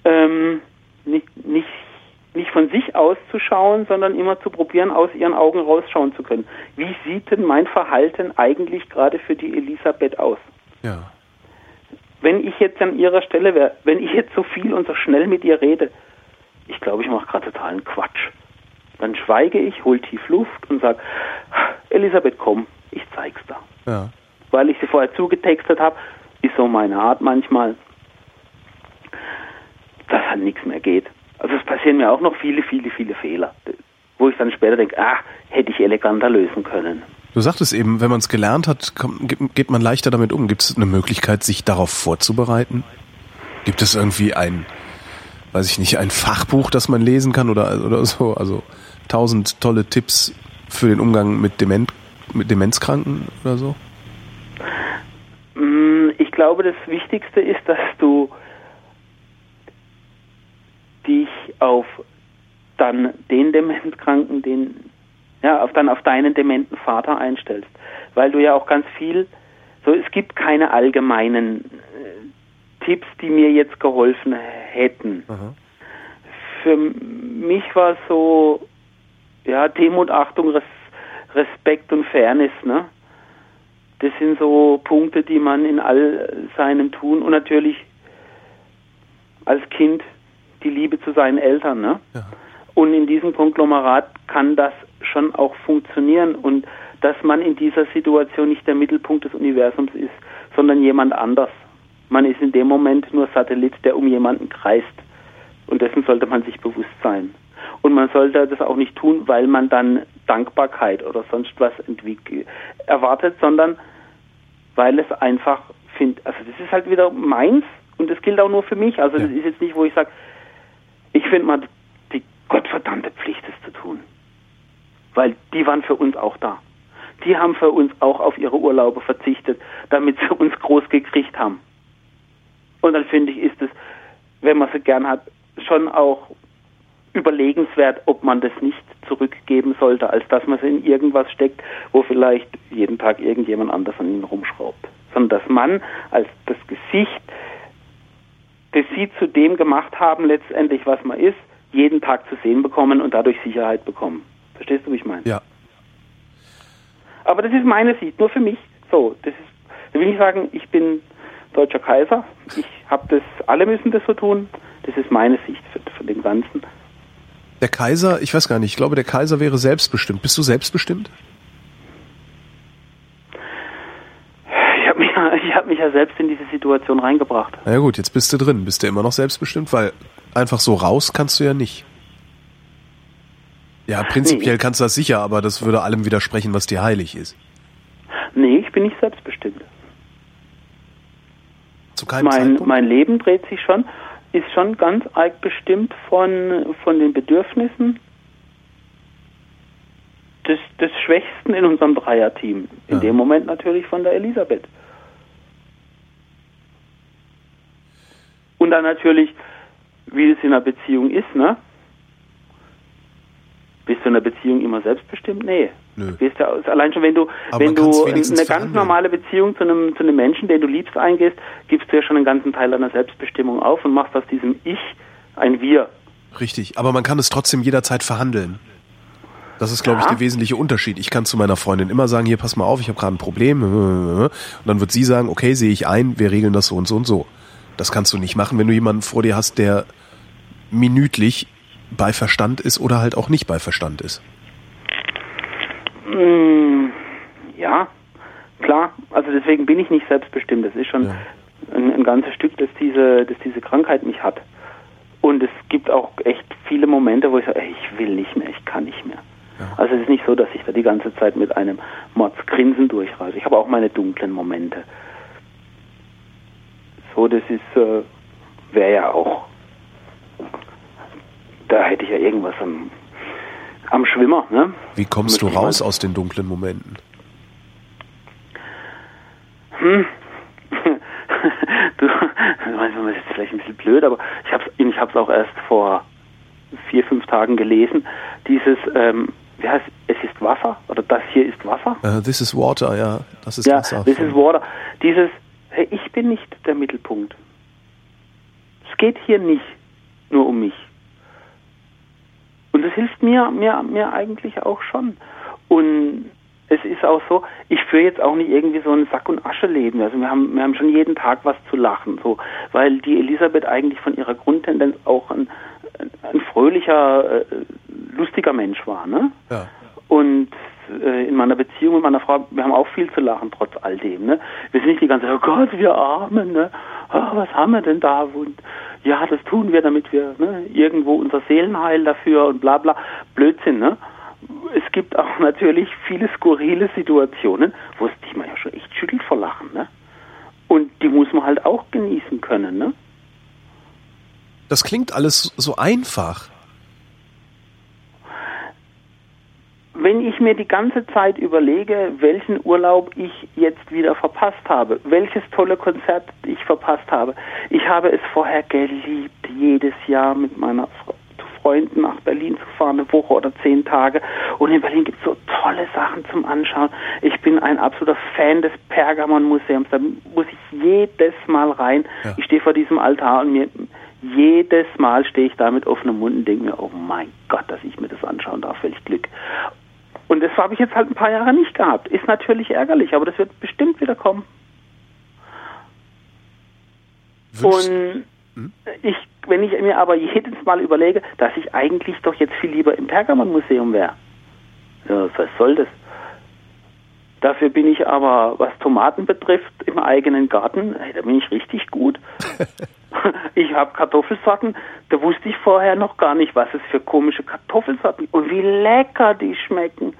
ähm, nicht, nicht nicht von sich auszuschauen, sondern immer zu probieren, aus ihren Augen rausschauen zu können. Wie sieht denn mein Verhalten eigentlich gerade für die Elisabeth aus? Ja. Wenn ich jetzt an ihrer Stelle wäre, wenn ich jetzt so viel und so schnell mit ihr rede, ich glaube, ich mache gerade totalen Quatsch. Dann schweige ich, hol tief Luft und sage, Elisabeth, komm, ich zeig's da. Ja. Weil ich sie vorher zugetextet habe, ist so meine Art manchmal, dass halt nichts mehr geht. Also es passieren mir auch noch viele, viele, viele Fehler, wo ich dann später denke, ah, hätte ich eleganter lösen können. Du sagtest eben, wenn man es gelernt hat, geht man leichter damit um. Gibt es eine Möglichkeit, sich darauf vorzubereiten? Gibt es irgendwie ein, weiß ich nicht, ein Fachbuch, das man lesen kann oder, oder so? Also tausend tolle Tipps für den Umgang mit, Dement, mit Demenzkranken oder so? Mm, ich glaube, das Wichtigste ist, dass du dich auf dann den Dementkranken, den, ja, auf dann auf deinen dementen Vater einstellst. Weil du ja auch ganz viel, so es gibt keine allgemeinen äh, Tipps, die mir jetzt geholfen hätten. Aha. Für mich war es so, ja, Demut, Achtung, Res Respekt und Fairness, ne? Das sind so Punkte, die man in all seinem Tun und natürlich als Kind die Liebe zu seinen Eltern. Ne? Ja. Und in diesem Konglomerat kann das schon auch funktionieren und dass man in dieser Situation nicht der Mittelpunkt des Universums ist, sondern jemand anders. Man ist in dem Moment nur Satellit, der um jemanden kreist. Und dessen sollte man sich bewusst sein. Und man sollte das auch nicht tun, weil man dann Dankbarkeit oder sonst was erwartet, sondern weil es einfach findet, also das ist halt wieder meins und das gilt auch nur für mich. Also ja. das ist jetzt nicht, wo ich sage, ich finde mal die gottverdammte Pflicht, es zu tun. Weil die waren für uns auch da. Die haben für uns auch auf ihre Urlaube verzichtet, damit sie uns groß gekriegt haben. Und dann finde ich, ist es, wenn man sie gern hat, schon auch überlegenswert, ob man das nicht zurückgeben sollte, als dass man es in irgendwas steckt, wo vielleicht jeden Tag irgendjemand anders an ihn rumschraubt. Sondern dass man als das Gesicht, das sie zu dem gemacht haben, letztendlich, was man ist, jeden Tag zu sehen bekommen und dadurch Sicherheit bekommen. Verstehst du, wie ich meine? Ja. Aber das ist meine Sicht, nur für mich. So, das ist, da will ich sagen, ich bin deutscher Kaiser. Ich habe das, alle müssen das so tun. Das ist meine Sicht für den Ganzen. Der Kaiser, ich weiß gar nicht, ich glaube, der Kaiser wäre selbstbestimmt. Bist du selbstbestimmt? Ich habe mich, ich hab mich ja selbst in diese Situation reingebracht. Na ja gut, jetzt bist du drin. Bist du immer noch selbstbestimmt? Weil einfach so raus kannst du ja nicht. Ja, prinzipiell Nee. kannst du das sicher, aber das würde allem widersprechen, was dir heilig ist. Nee, ich bin nicht selbstbestimmt. Zu keinem Mein, Zeitpunkt? mein Leben dreht sich schon, ist schon ganz arg bestimmt von, von den Bedürfnissen des, des Schwächsten in unserem Dreierteam. In Ja. dem Moment natürlich von der Elisabeth. Und dann natürlich, wie es in einer Beziehung ist, ne? Bist du in einer Beziehung immer selbstbestimmt? Nee. Nö. Du ja allein schon, wenn du, Aber wenn du eine ganz verhandeln. normale Beziehung zu einem, zu einem Menschen, den du liebst, eingehst, gibst du ja schon einen ganzen Teil deiner Selbstbestimmung auf und machst aus diesem Ich ein Wir. Richtig, aber man kann es trotzdem jederzeit verhandeln. Das ist, glaube ich, Ja. der wesentliche Unterschied. Ich kann zu meiner Freundin immer sagen, hier, pass mal auf, ich habe gerade ein Problem. Und dann wird sie sagen, okay, sehe ich ein, wir regeln das so und so und so. Das kannst du nicht machen, wenn du jemanden vor dir hast, der minütlich bei Verstand ist oder halt auch nicht bei Verstand ist. Mm, ja, klar. Also deswegen bin ich nicht selbstbestimmt. Das ist schon Ja. ein, ein ganzes Stück, dass diese, dass diese Krankheit mich hat. Und es gibt auch echt viele Momente, wo ich sage, ey, ich will nicht mehr, ich kann nicht mehr. Also es ist nicht so, dass ich da die ganze Zeit mit einem Mordsgrinsen durchreise. Ich habe auch meine dunklen Momente. So, das ist, äh, wäre ja auch, da hätte ich ja irgendwas am, am Schwimmer, ne? Wie kommst du raus aus den dunklen Momenten? Hm. du, manchmal ist es vielleicht ein bisschen blöd, aber ich habe es ich hab's auch erst vor vier, fünf Tagen gelesen. Dieses, ähm, wie heißt es ist Wasser oder das hier ist Wasser? Äh, this is water, ja, das ist ja, Wasser. this is water. Dieses, hey, ich bin nicht der Mittelpunkt. Es geht hier nicht nur um mich. Und das hilft mir, mir, mir eigentlich auch schon. Und es ist auch so, ich führe jetzt auch nicht irgendwie so ein Sack- und Asche-Leben. Also wir haben, wir haben schon jeden Tag was zu lachen, so, weil die Elisabeth eigentlich von ihrer Grundtendenz auch ein, ein, fröhlicher, äh, lustiger Mensch war, ne? Ja. Und äh, in meiner Beziehung mit meiner Frau, wir haben auch viel zu lachen, trotz all dem. Ne? Wir sind nicht die ganze Zeit, oh Gott, wir Armen, ne? Ah, was haben wir denn da? Und ja, das tun wir, damit wir ne, irgendwo unser Seelenheil dafür und bla bla. Blödsinn, ne? Es gibt auch natürlich viele skurrile Situationen, wo es dich mal ja schon echt schüttelt vor Lachen, ne? Und die muss man halt auch genießen können, ne? Das klingt alles so einfach. Wenn ich mir die ganze Zeit überlege, welchen Urlaub ich jetzt wieder verpasst habe, welches tolle Konzert ich verpasst habe. Ich habe es vorher geliebt, jedes Jahr mit meiner Fre Freunden nach Berlin zu fahren, eine Woche oder zehn Tage. Und in Berlin gibt es so tolle Sachen zum Anschauen. Ich bin ein absoluter Fan des Pergamon-Museums. Da muss ich jedes Mal rein. Ja. Ich stehe vor diesem Altar und mir jedes Mal stehe ich da mit offenem Mund und denke mir, oh mein Gott, dass ich mir das anschauen darf, welch Glück. Und das habe ich jetzt halt ein paar Jahre nicht gehabt. Ist natürlich ärgerlich, aber das wird bestimmt wieder kommen. Wünschst- Und ich, wenn ich mir aber jedes Mal überlege, dass ich eigentlich doch jetzt viel lieber im Pergamon-Museum wäre. Ja, was soll das? Dafür bin ich aber, was Tomaten betrifft, im eigenen Garten, hey, da bin ich richtig gut. Ich habe Kartoffelsorten, da wusste ich vorher noch gar nicht, was es für komische Kartoffelsorten gibt und wie lecker die schmecken.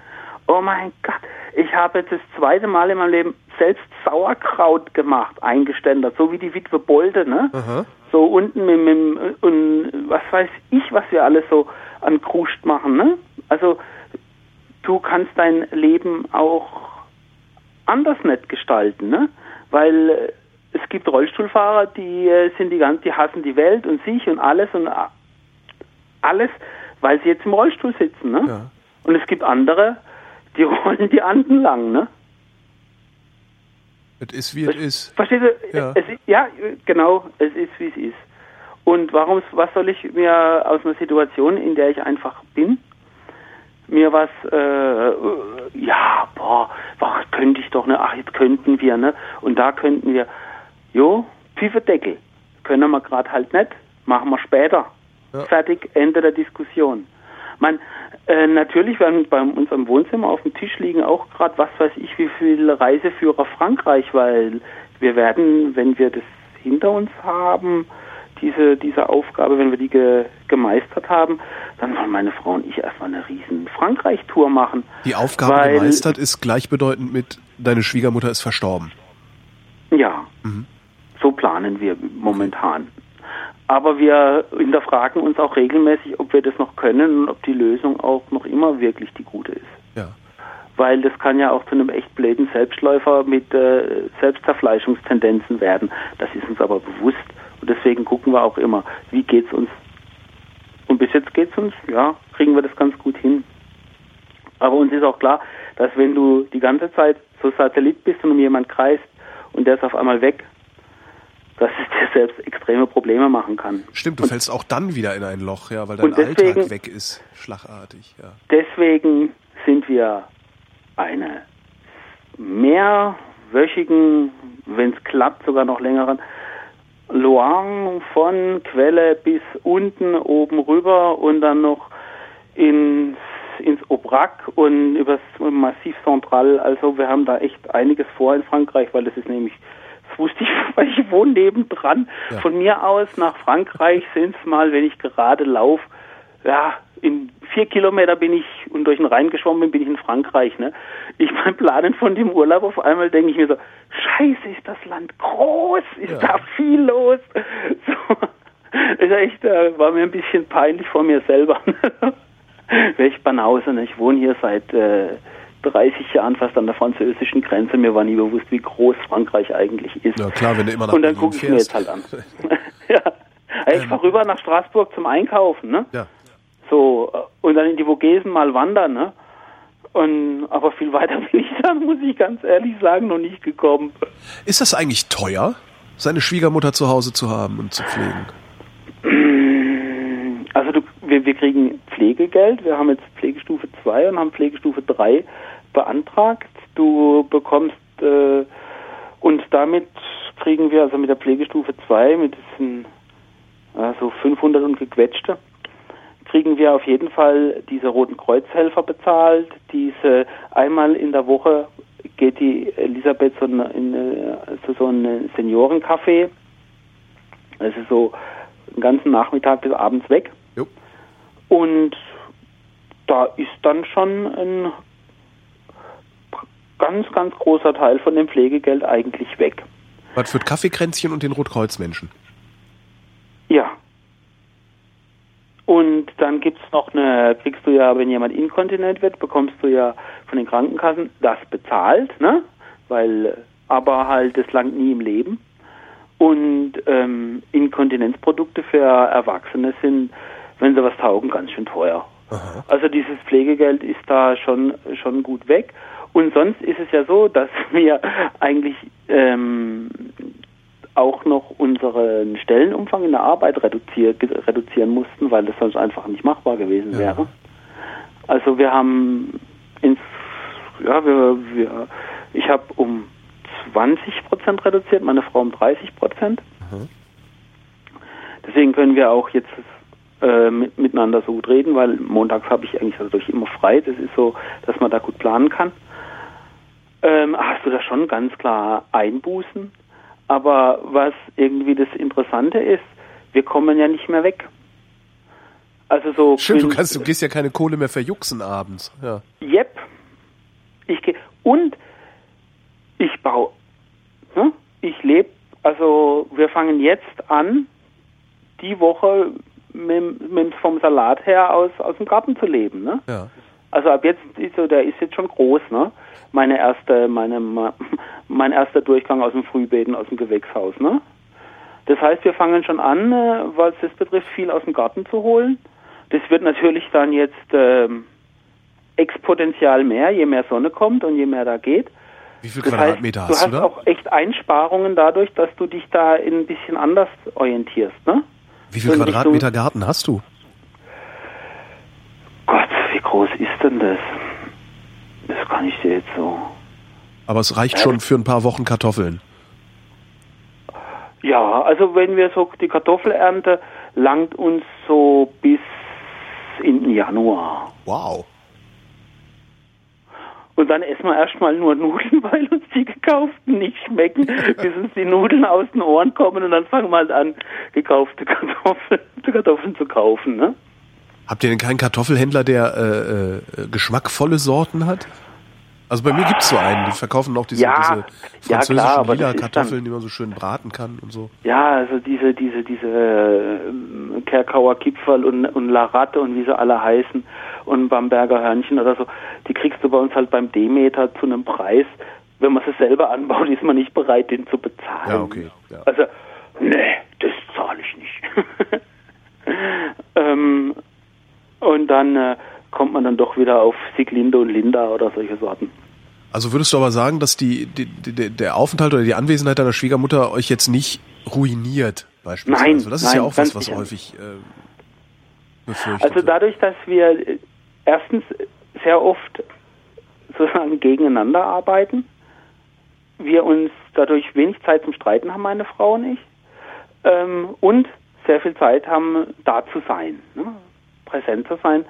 Oh mein Gott, ich habe jetzt das zweite Mal in meinem Leben selbst Sauerkraut gemacht, eingeständert, so wie die Witwe Bolde, ne? Aha. So unten mit, mit und was weiß ich, was wir alles so an Kruscht machen, ne? Also du kannst dein Leben auch anders nicht gestalten, ne? Weil äh, es gibt Rollstuhlfahrer, die äh, sind die ganz, die hassen die Welt und sich und alles und äh, alles, weil sie jetzt im Rollstuhl sitzen, ne? Ja. Und es gibt andere, die rollen die Anden lang, ne? Es ist, wie es ist. Verstehst du? Ja. Es, ja, genau, es ist, wie es ist. Und warum, was soll ich mir aus einer Situation, in der ich einfach bin, mir was, äh, ja, boah, könnte ich doch, ne, ach, jetzt könnten wir, ne, und da könnten wir, jo, Pfiffe Deckel, können wir gerade halt nicht, machen wir später. Ja. Fertig, Ende der Diskussion. Man, äh, natürlich werden bei uns im Wohnzimmer auf dem Tisch liegen auch gerade, was weiß ich, wie viele Reiseführer Frankreich, weil wir werden, wenn wir das hinter uns haben, diese, diese Aufgabe, wenn wir die ge, gemeistert haben, dann wollen meine Frau und ich erstmal eine riesen Frankreich-Tour machen. Die Aufgabe Weil- gemeistert ist gleichbedeutend mit, deine Schwiegermutter ist verstorben. Ja, so planen wir momentan. Aber wir hinterfragen uns auch regelmäßig, ob wir das noch können und ob die Lösung auch noch immer wirklich die gute ist. Ja. Weil das kann ja auch zu einem echt bläden Selbstläufer mit äh, Selbstzerfleischungstendenzen werden. Das ist uns aber bewusst. Und deswegen gucken wir auch immer, wie geht's uns. Und bis jetzt geht's uns, ja, kriegen wir das ganz gut hin. Aber uns ist auch klar, dass wenn du die ganze Zeit so Satellit bist und um jemand kreist und der ist auf einmal weg, dass es dir selbst extreme Probleme machen kann. Stimmt, du Und fällst auch dann wieder in ein Loch, ja, weil dein deswegen- Alltag weg ist. Schlagartig, ja. deswegen sind wir eine mehrwöchigen, wenn es klappt, sogar noch längeren Loire von Quelle bis unten oben rüber und dann noch ins, ins Aubrac und übers Massiv Central. Also wir haben da echt einiges vor in Frankreich, weil das ist nämlich, das wusste ich, weil ich wohne nebendran. Ja. Von mir aus nach Frankreich sind es mal, wenn ich gerade laufe, ja, in vier Kilometer bin ich und durch den Rhein geschwommen bin, bin ich in Frankreich. Ne? Ich beim Planen von dem Urlaub auf einmal denke ich mir so, scheiße, ist das Land groß, ist Ja. da viel los. So, ist echt, äh, war mir ein bisschen peinlich vor mir selber. Welch Banause, ne? ich wohne hier seit äh, 30 Jahren fast an der französischen Grenze. Mir war nie bewusst, wie groß Frankreich eigentlich ist. Ja, klar, wenn du immer nach Und dann gucke ich mir jetzt halt an. ja. Ich fahr rüber nach Straßburg zum Einkaufen, ne? Ja. So, äh, und dann in die Vogesen mal wandern, ne? Und, aber viel weiter bin ich dann, muss ich ganz ehrlich sagen, noch nicht gekommen. Ist das eigentlich teuer, seine Schwiegermutter zu Hause zu haben und zu pflegen? Also du, wir, wir kriegen Pflegegeld, wir haben jetzt Pflegestufe 2 und haben Pflegestufe 3 beantragt. Du bekommst, äh, und damit kriegen wir, also mit der Pflegestufe 2, mit diesen also 500 und gequetschte, kriegen wir auf jeden Fall diese Roten Kreuzhelfer bezahlt. Diese einmal in der Woche geht die Elisabeth so in, in, äh, zu so einem Seniorencafé. Das ist so den ganzen Nachmittag bis abends weg. Jo. Und da ist dann schon ein ganz, ganz großer Teil von dem Pflegegeld eigentlich weg. Was für Kaffeekränzchen und den Rotkreuzmenschen? Ja. Und dann gibt's noch eine, kriegst du ja, wenn jemand inkontinent wird, bekommst du ja von den Krankenkassen das bezahlt, ne? Weil, aber halt, das langt nie im Leben. Und ähm, Inkontinenzprodukte für Erwachsene sind, wenn sie was taugen, ganz schön teuer. Aha. Also dieses Pflegegeld ist da schon schon gut weg. Und sonst ist es ja so, dass wir eigentlich ähm, auch noch unseren Stellenumfang in der Arbeit reduzier reduzieren mussten, weil das sonst einfach nicht machbar gewesen Ja. wäre. Also wir haben ins ja wir, wir ich habe um 20 Prozent reduziert, meine Frau um 30 Prozent. Mhm. Deswegen können wir auch jetzt äh, mit, miteinander so gut reden, weil montags habe ich eigentlich dadurch immer frei. Das ist so, dass man da gut planen kann. Ähm, hast du da schon ganz klar Einbußen. Aber was irgendwie das Interessante ist, wir kommen ja nicht mehr weg. Also so. Stimmt, du kannst, du gehst ja keine Kohle mehr verjuxen abends. Ja. Yep. Ich gehe und ich baue. Ne? Ich lebe. Also wir fangen jetzt an, die Woche mit, mit vom Salat her aus aus dem Garten zu leben. Ne? Ja. Also ab jetzt ist so, der ist jetzt schon groß, ne? Meine erste, meine, mein erster Durchgang aus dem Frühbeeten, aus dem Gewächshaus, ne? Das heißt, wir fangen schon an, äh, was das betrifft, viel aus dem Garten zu holen. Das wird natürlich dann jetzt ähm, exponentiell mehr, je mehr Sonne kommt und je mehr da geht. Wie viel Das Quadratmeter heißt, hast du du hast auch echt Einsparungen dadurch, dass du dich da ein bisschen anders orientierst, ne? Wie viel in Quadratmeter Garten hast du? Gott, wie groß ist denn das? Das kann ich dir jetzt so. Aber es reicht schon für ein paar Wochen Kartoffeln. Ja, also wenn wir so die Kartoffelernte langt uns so bis in den Januar. Wow. Und dann essen wir erstmal nur Nudeln, weil uns die gekauften nicht schmecken, bis uns die Nudeln aus den Ohren kommen und dann fangen wir halt an, gekaufte Kartoffeln, Kartoffeln zu kaufen. Ne? Habt ihr denn keinen Kartoffelhändler, der äh, äh, geschmackvolle Sorten hat? Also bei mir gibt's so einen, die verkaufen auch diese, Ja, diese ja, französischen klar, aber lila Kartoffeln, die man so schön braten kann und so. Ja, also diese, diese, diese äh, Kerkauer Kipferl und, und Laratte und wie sie alle heißen und Bamberger Hörnchen oder so, die kriegst du bei uns halt beim Demeter zu einem Preis. Wenn man sie selber anbaut, ist man nicht bereit, den zu bezahlen. Ja, okay, ja. Also, nee, das zahle ich nicht. ähm, und dann äh, kommt man dann doch wieder auf Sieglinde und Linda oder solche Sorten. Also würdest du aber sagen, dass die, die, die, der Aufenthalt oder die Anwesenheit deiner Schwiegermutter euch jetzt nicht ruiniert, beispielsweise? Nein, das ist nein, ja auch was, was sicher häufig äh, befürchtet Also dadurch, dass wir äh, erstens sehr oft sozusagen gegeneinander arbeiten, wir uns dadurch wenig Zeit zum Streiten haben, meine Frau und ich, ähm, und sehr viel Zeit haben, da zu sein, ne? Präsent zu sein,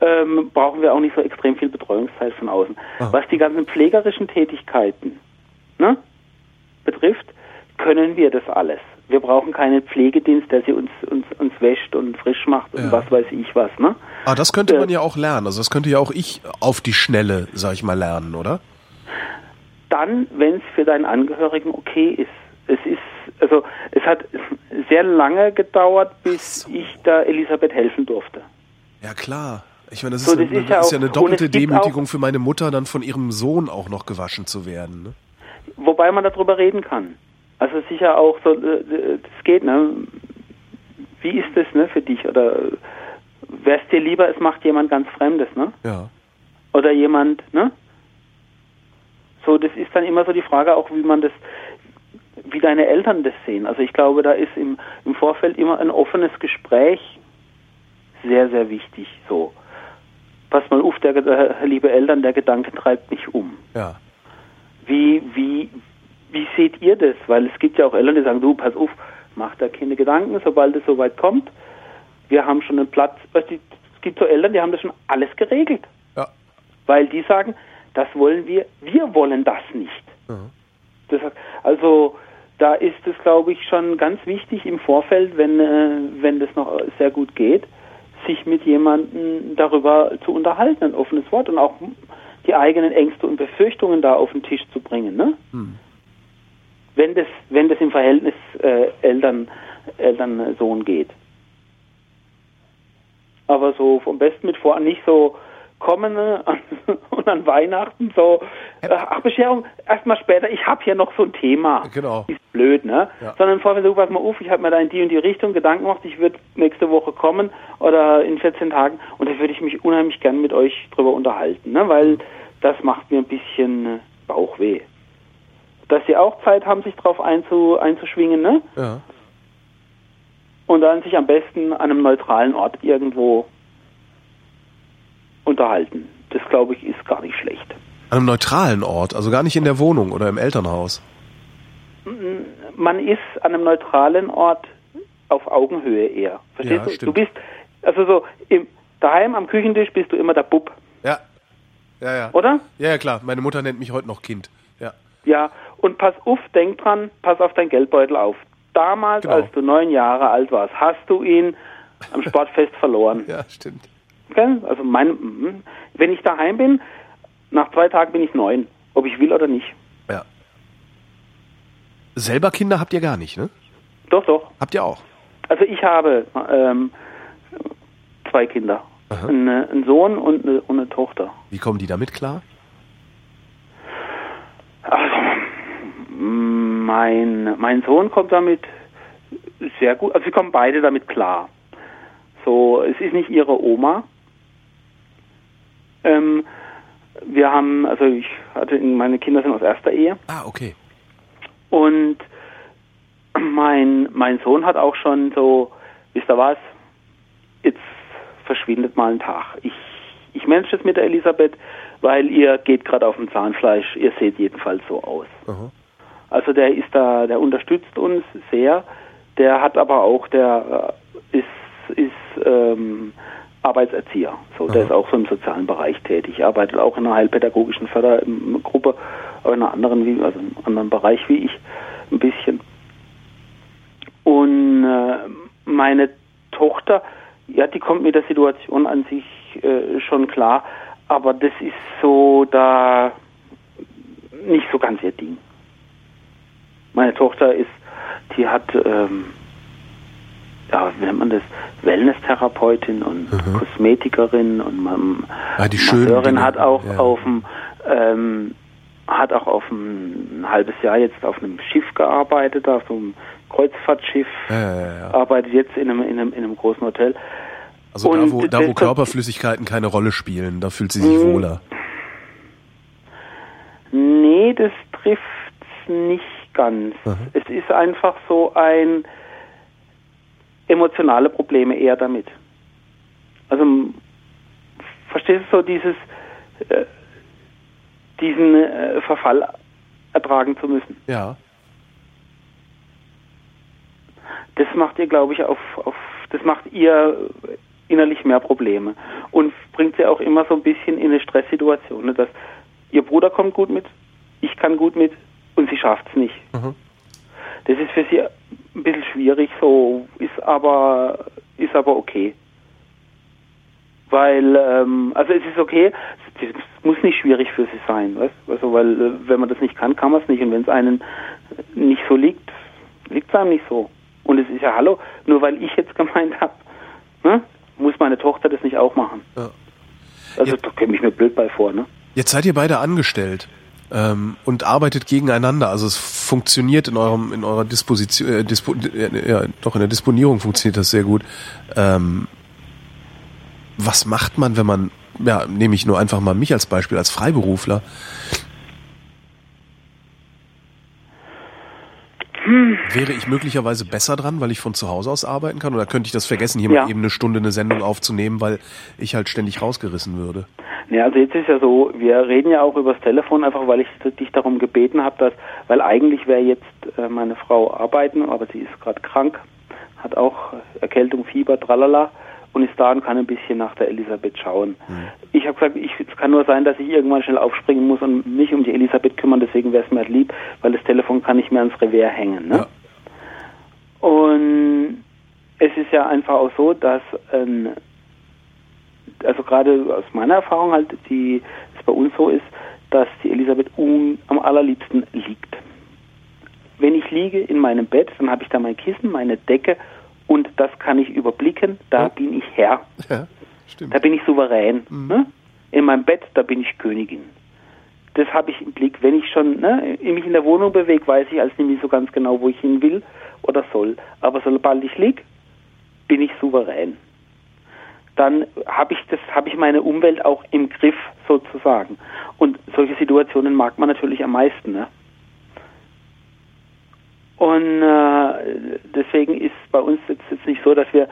ähm, brauchen wir auch nicht so extrem viel Betreuungszeit von außen. Ah. Was die ganzen pflegerischen Tätigkeiten ne, betrifft, können wir das alles. Wir brauchen keinen Pflegedienst, der sie uns, uns, uns wäscht und frisch macht und Ja. was weiß ich was. Ne? Aber das könnte man ja auch lernen. Also das könnte ja auch ich auf die Schnelle, sag ich mal, lernen, oder? Dann, wenn es für deinen Angehörigen okay ist. Es ist, also es hat sehr lange gedauert, bis so. ich da Elisabeth helfen durfte. Ja, klar. Ich meine, das So, ist, das eine, ist ja das ist ja eine doppelte Demütigung für meine Mutter, dann von ihrem Sohn auch noch gewaschen zu werden. Ne? Wobei man darüber reden kann. Also sicher auch so, äh, das geht, ne? Wie ist das, ne, für dich? Oder wär's dir lieber, es macht jemand ganz Fremdes, ne? Ja. Oder jemand, ne? So, das ist dann immer so die Frage auch, wie man das, wie deine Eltern das sehen. Also ich glaube, da ist im, im Vorfeld immer ein offenes Gespräch sehr, sehr wichtig. So, pass mal auf, der, äh, liebe Eltern, der Gedanke treibt mich um. Ja. Wie, wie, wie seht ihr das? Weil es gibt ja auch Eltern, die sagen, du, pass auf, mach da keine Gedanken, sobald es soweit kommt. Wir haben schon einen Platz. Weißt Es gibt so Eltern, die haben das schon alles geregelt. Ja. Weil die sagen, das wollen wir, wir wollen das nicht. Mhm. Das, also da ist es, glaube ich, schon ganz wichtig im Vorfeld, wenn, äh, wenn das noch sehr gut geht, sich mit jemandem darüber zu unterhalten, ein offenes Wort und auch die eigenen Ängste und Befürchtungen da auf den Tisch zu bringen. Ne? Hm. Wenn, das, wenn das im Verhältnis äh, Eltern, Eltern-Sohn geht. Aber so vom Besten mit vor, nicht so kommen ne, und an Weihnachten so, äh, ach Bescherung, erstmal später, ich habe hier noch so ein Thema. Genau. Ist blöd, ne? Ja. Sondern vorher so, pass mal auf, ich habe mir da in die und die Richtung Gedanken gemacht, ich würde nächste Woche kommen oder in 14 Tagen und da würde ich mich unheimlich gern mit euch drüber unterhalten, ne? Weil das macht mir ein bisschen äh, Bauchweh. Dass sie auch Zeit haben, sich drauf einzu, einzuschwingen, ne? Ja. und dann sich am besten an einem neutralen Ort irgendwo unterhalten. Das glaube ich ist gar nicht schlecht. An einem neutralen Ort, also gar nicht in der Wohnung oder im Elternhaus. Man ist an einem neutralen Ort auf Augenhöhe eher. Verstehst Ja, du? stimmt. Du bist also so im daheim am Küchentisch bist du immer der Bub, Ja. Ja, ja. oder? Ja, ja, klar. Meine Mutter nennt mich heute noch Kind. Ja. Ja, und pass auf, denk dran, pass auf dein Geldbeutel auf. Damals, Genau. als du neun Jahre alt warst, hast du ihn am Sportfest verloren. Ja, stimmt. Gell? Also mein, mhm. wenn ich daheim bin, nach zwei Tagen bin ich neun, ob ich will oder nicht. Ja. Selber Kinder habt ihr gar nicht, ne? Doch, doch. Habt ihr auch? Also ich habe ähm, zwei Kinder. Eine, einen Sohn und eine, und eine Tochter. Wie kommen die damit klar? Also, mein, mein Sohn kommt damit sehr gut, also sie kommen beide damit klar. so, es ist nicht ihre Oma. Ähm, wir haben, also ich hatte, meine Kinder sind aus erster Ehe. Ah, okay. Und mein, mein Sohn hat auch schon so, wisst ihr was, jetzt verschwindet mal ein Tag. Ich, ich manage es mit der Elisabeth, weil ihr geht gerade auf dem Zahnfleisch, ihr seht jedenfalls so aus. Aha. Also der ist da, der unterstützt uns sehr. Der hat aber auch, der äh, ist, ist ähm, Arbeitserzieher. So, der Aha. ist auch so im sozialen Bereich tätig. Arbeitet auch in einer heilpädagogischen Fördergruppe, aber in einer anderen, wie, also in einem anderen Bereich wie ich, ein bisschen. Und äh, meine Tochter, ja, die kommt mit der Situation an sich äh, schon klar, aber das ist so da nicht so ganz ihr Ding. Meine Tochter ist, die hat, ähm, ja, wie nennt man das, Wellness-Therapeutin und Mhm. Kosmetikerin und man, Ah, die Masseurin hat auch ja. auf dem, ähm, hat auch auf ein, ein halbes Jahr jetzt auf einem Schiff gearbeitet, auf so einem Kreuzfahrtschiff, Ja, arbeitet jetzt in einem, in einem, in einem großen Hotel. Also da Und wo, da, wo Körperflüssigkeiten keine Rolle spielen, da fühlt sie sich Mhm. wohler. Nee, das trifft nicht ganz. Aha. Es ist einfach so ein emotionale Probleme eher damit. Also verstehst du so dieses äh, diesen äh, Verfall ertragen zu müssen. Ja. Das macht ihr, glaube ich, auf, auf das macht ihr innerlich mehr Probleme und bringt sie auch immer so ein bisschen in eine Stresssituation, ne, dass ihr Bruder kommt gut mit, ich kann gut mit und sie schafft es nicht. Mhm. Das ist für sie ein bisschen schwierig, so ist aber ist aber okay. Weil, ähm, also es ist okay, es muss nicht schwierig für sie sein, weißt? Also weil äh, wenn man das nicht kann, kann man es nicht. Und wenn es einen nicht so liegt, liegt es einem nicht so. Und es ist ja hallo, nur weil ich jetzt gemeint habe, ne, muss meine Tochter das nicht auch machen. Ja. Also Ja. da käme ich mir blöd bei vor, ne? Jetzt seid ihr beide angestellt ähm, und arbeitet gegeneinander. Also es funktioniert in eurem in eurer Disposition, äh, Dispo, äh, ja, doch in der Disponierung funktioniert das sehr gut. Ähm, was macht man, wenn man, ja, nehme ich nur einfach mal mich als Beispiel als Freiberufler. Wäre ich möglicherweise besser dran, weil ich von zu Hause aus arbeiten kann? Oder könnte ich das vergessen, hier Ja. mal eben eine Stunde eine Sendung aufzunehmen, weil ich halt ständig rausgerissen würde? Ja, also jetzt ist ja so, wir reden ja auch übers Telefon, einfach weil ich dich darum gebeten habe, dass, weil eigentlich wäre jetzt äh, meine Frau arbeiten, aber sie ist gerade krank, hat auch Erkältung, Fieber, tralala und ist da und kann ein bisschen nach der Elisabeth schauen. Ich habe gesagt, ich, es kann nur sein, dass ich irgendwann schnell aufspringen muss und mich um die Elisabeth kümmern, deswegen wäre es mir halt lieb, weil das Telefon kann nicht mehr ans Revers hängen. Ne? Ja. Und es ist ja einfach auch so, dass ähm, also gerade aus meiner Erfahrung halt, die es bei uns so ist, dass die Elisabeth un, am allerliebsten liegt. Wenn ich liege in meinem Bett, dann habe ich da mein Kissen, meine Decke und das kann ich überblicken, da Ja. bin ich Herr, Ja, stimmt. da bin ich souverän. Ne? In meinem Bett, da bin ich Königin. Das habe ich im Blick. Wenn ich schon ne, mich in der Wohnung bewege, weiß ich als nicht so ganz genau, wo ich hin will oder soll. Aber sobald ich lieg, bin ich souverän. Dann habe ich das, habe ich meine Umwelt auch im Griff sozusagen. Und solche Situationen mag man natürlich am meisten. Ne? Und äh, deswegen ist bei uns jetzt, jetzt nicht so, dass wir,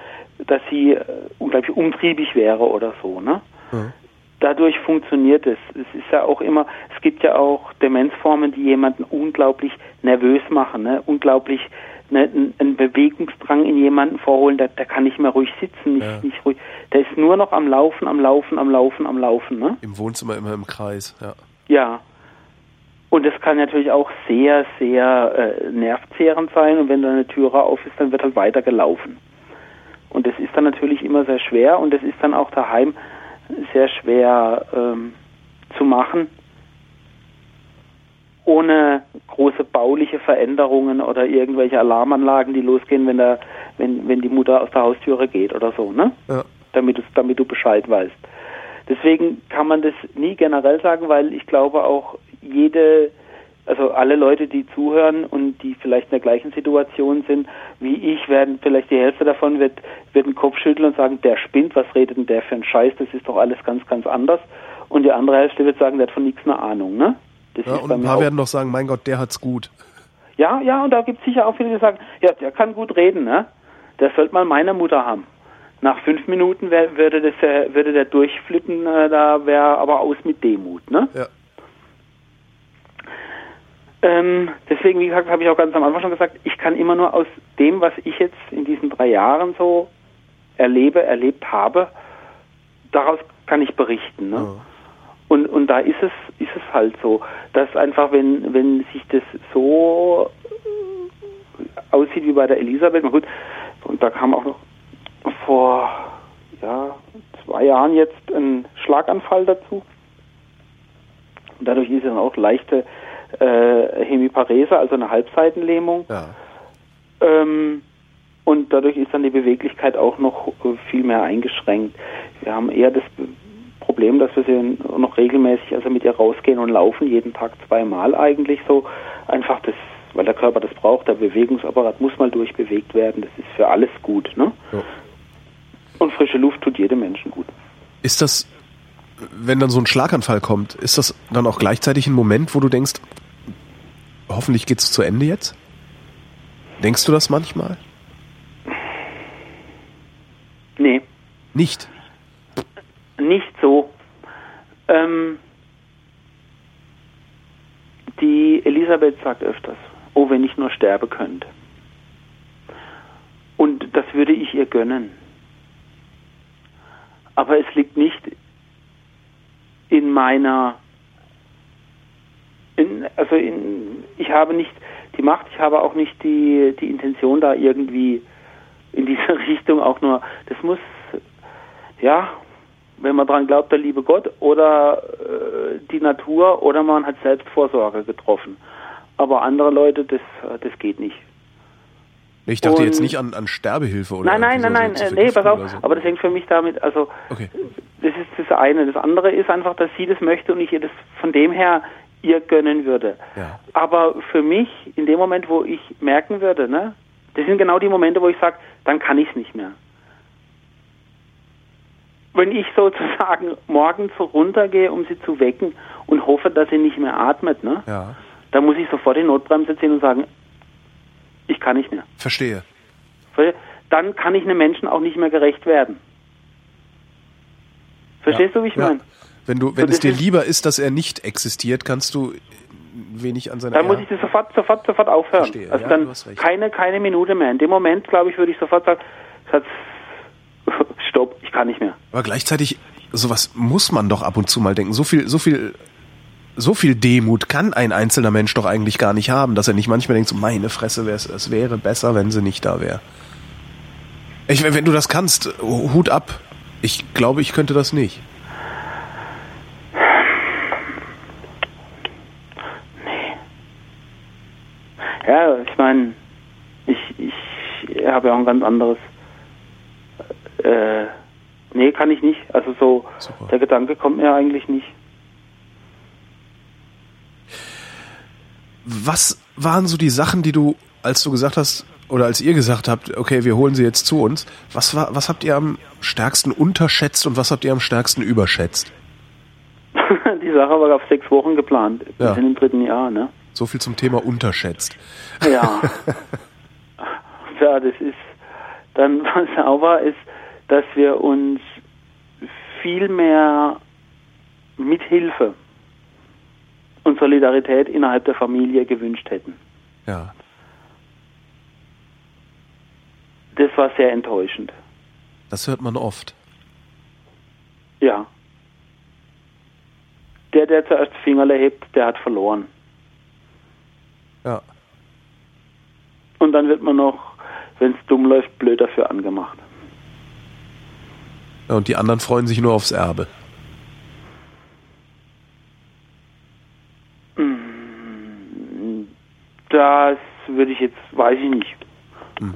dass sie äh, unglaublich umtriebig wäre oder so. Ne? Ja. dadurch funktioniert es. Es ist ja auch immer, es gibt ja auch Demenzformen, die jemanden unglaublich nervös machen, ne? unglaublich ne, einen- einen Bewegungsdrang in jemanden vorholen, der, der kann nicht mehr ruhig sitzen, nicht, Ja. nicht ruhig. Der ist nur noch am Laufen, am Laufen, am Laufen, am Laufen. Ne? Im Wohnzimmer immer im Kreis, ja. Ja. Und das kann natürlich auch sehr, sehr äh, nervzehrend sein. Und wenn da eine Türe auf ist, dann wird halt weiter gelaufen. Und das ist dann natürlich immer sehr schwer. Und das ist dann auch daheim sehr schwer ähm, zu machen, ohne große bauliche Veränderungen oder irgendwelche Alarmanlagen, die losgehen, wenn, der, wenn, wenn die Mutter aus der Haustüre geht oder so, ne? ja. damit, damit du Bescheid weißt. Deswegen kann man das nie generell sagen, weil ich glaube auch jede, also alle Leute, die zuhören und die vielleicht in der gleichen Situation sind wie ich, werden vielleicht die Hälfte davon wird, wird den Kopf schütteln und sagen, der spinnt, was redet denn der für einen Scheiß, das ist doch alles ganz, ganz anders. Und die andere Hälfte wird sagen, der hat von nichts eine Ahnung, ne? Das ja, und ein paar werden doch sagen, mein Gott, der hat's gut. Ja, ja, und da gibt es sicher auch viele, die sagen, ja, der kann gut reden, ne? Der sollte mal meine Mutter haben. Nach fünf Minuten wär, würde, das, äh, würde der durchflippen, äh, da wäre aber aus mit Demut, ne? Ja. Ähm, deswegen, wie gesagt, habe ich auch ganz am Anfang schon gesagt, ich kann immer nur aus dem, was ich jetzt in diesen drei Jahren so erlebe, erlebt habe, daraus kann ich berichten. Ne? Ja. Und, und da ist es, ist es halt so, dass einfach, wenn, wenn sich das so aussieht wie bei der Elisabeth, na gut, und da kam auch noch vor ja, zwei Jahren jetzt ein Schlaganfall dazu. Und dadurch ist es dann auch leichte äh, Hemiparese, also eine Halbseitenlähmung. Ja. Ähm, und dadurch ist dann die Beweglichkeit auch noch viel mehr eingeschränkt. Wir haben eher das Problem, dass wir sie noch regelmäßig also mit ihr rausgehen und laufen, jeden Tag zweimal eigentlich so. Einfach das, weil der Körper das braucht, der Bewegungsapparat muss mal durchbewegt werden, das ist für alles gut. Ne? Ja. Und frische Luft tut jedem Menschen gut. Ist das, wenn dann so ein Schlaganfall kommt, ist das dann auch gleichzeitig ein Moment, wo du denkst, hoffentlich geht es zu Ende jetzt? Denkst du das manchmal? Nee. Nicht? Nicht so. Ähm, die Elisabeth sagt öfters, oh, wenn ich nur sterbe könnte. Und das würde ich ihr gönnen. Aber es liegt nicht in meiner, in, also in, ich habe nicht die Macht, ich habe auch nicht die, die Intention da irgendwie in diese Richtung auch nur, das muss, ja, wenn man daran glaubt, der liebe Gott oder äh, die Natur oder man hat Selbstvorsorge getroffen. Aber andere Leute, das, das geht nicht. Ich dachte und, jetzt nicht an, an Sterbehilfe oder Nein, nein, nein, nein, äh, nee, pass auf, so. aber das hängt für mich damit, also okay. das ist das eine. Das andere ist einfach, dass sie das möchte und ich ihr das von dem her ihr gönnen würde. Ja. Aber für mich, in dem Moment, wo ich merken würde, ne, das sind genau die Momente, wo ich sage, dann kann ich es nicht mehr wenn ich sozusagen morgens so runtergehe, um sie zu wecken und hoffe, dass sie nicht mehr atmet, ne? Ja. Dann muss ich sofort die Notbremse ziehen und sagen, ich kann nicht mehr. Verstehe. Dann kann ich einem Menschen auch nicht mehr gerecht werden. Verstehst ja. du, wie ich meine? Wenn du, wenn so, es dir lieber ist, dass er nicht existiert, kannst du wenig an seiner. Dann muss ich das sofort, sofort, sofort aufhören. Verstehe. Also ja, dann keine, keine Minute mehr. In dem Moment, glaube ich, würde ich sofort sagen, Schatz, stopp, ich kann nicht mehr. Aber gleichzeitig, sowas muss man doch ab und zu mal denken. So viel, so viel, so viel Demut kann ein einzelner Mensch doch eigentlich gar nicht haben, dass er nicht manchmal denkt, so meine Fresse, es wäre besser, wenn sie nicht da wäre. Ich, wenn du das kannst, Hut ab. Ich glaube, ich könnte das nicht. Nee. Ja, ich meine, ich, ich habe ja auch ein ganz anderes äh, nee, kann ich nicht. Also so, Super. der Gedanke kommt mir eigentlich nicht. Was waren so die Sachen, die du, als du gesagt hast, oder als ihr gesagt habt, okay, wir holen sie jetzt zu uns, was war, was habt ihr am stärksten unterschätzt und was habt ihr am stärksten überschätzt? die Sache war auf sechs Wochen geplant. Wir ja. sind im dritten Jahr, ne? So viel zum Thema unterschätzt. Ja. ja, das ist dann, was auch war, ist, dass wir uns viel mehr Mithilfe und Solidarität innerhalb der Familie gewünscht hätten. Ja. Das war sehr enttäuschend. Das hört man oft. Ja. Der, der zuerst Fingerle hebt, der hat verloren. Ja. Und dann wird man noch, wenn es dumm läuft, blöd dafür angemacht. Und die anderen freuen sich nur aufs Erbe. Das würde ich jetzt, weiß ich nicht. Hm.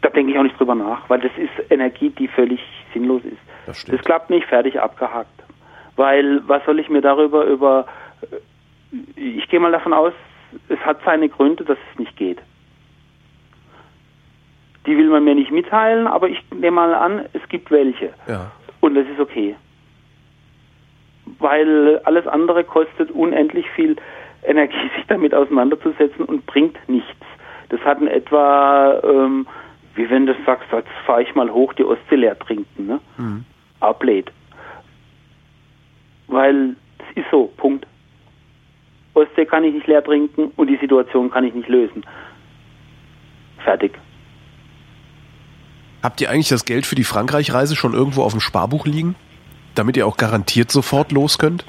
Da denke ich auch nicht drüber nach, weil das ist Energie, die völlig sinnlos ist. Das, das klappt nicht, fertig, abgehakt. Weil, was soll ich mir darüber über, ich gehe mal davon aus, es hat seine Gründe, dass es nicht geht. Die will man mir nicht mitteilen, aber ich nehme mal an, es gibt welche. Ja. Und das ist okay. Weil alles andere kostet unendlich viel Energie, sich damit auseinanderzusetzen und bringt nichts. Das hat in etwa, ähm, wie wenn du sagst, jetzt fahre ich mal hoch, die Ostsee leer trinken. Ne? Mhm. Ablehnt. Weil es ist so, Punkt. Ostsee kann ich nicht leer trinken und die Situation kann ich nicht lösen. Fertig. Habt ihr eigentlich das Geld für die Frankreich-Reise schon irgendwo auf dem Sparbuch liegen? Damit ihr auch garantiert sofort los könnt?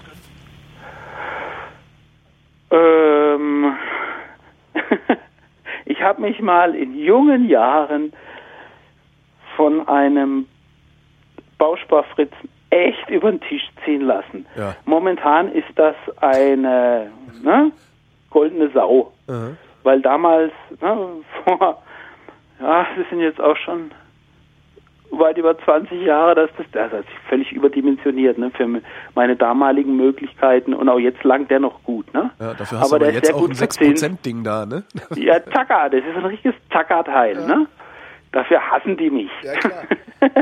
Ähm, ich habe mich mal in jungen Jahren von einem Bausparfritz echt über den Tisch ziehen lassen. Ja. Momentan ist das eine ne, goldene Sau. Mhm. Weil damals, ne, vor, ja, das sind jetzt auch schon weit über 20 Jahre, dass das, also das ist völlig überdimensioniert, ne, für meine damaligen Möglichkeiten und auch jetzt langt der noch gut, ne? Ja, dafür hast aber du aber jetzt auch ein verzinst. 6%-Ding da, ne? Ja, Zacker, das ist ein richtiges Zackerteil, ne? Dafür hassen die mich. Ja, klar.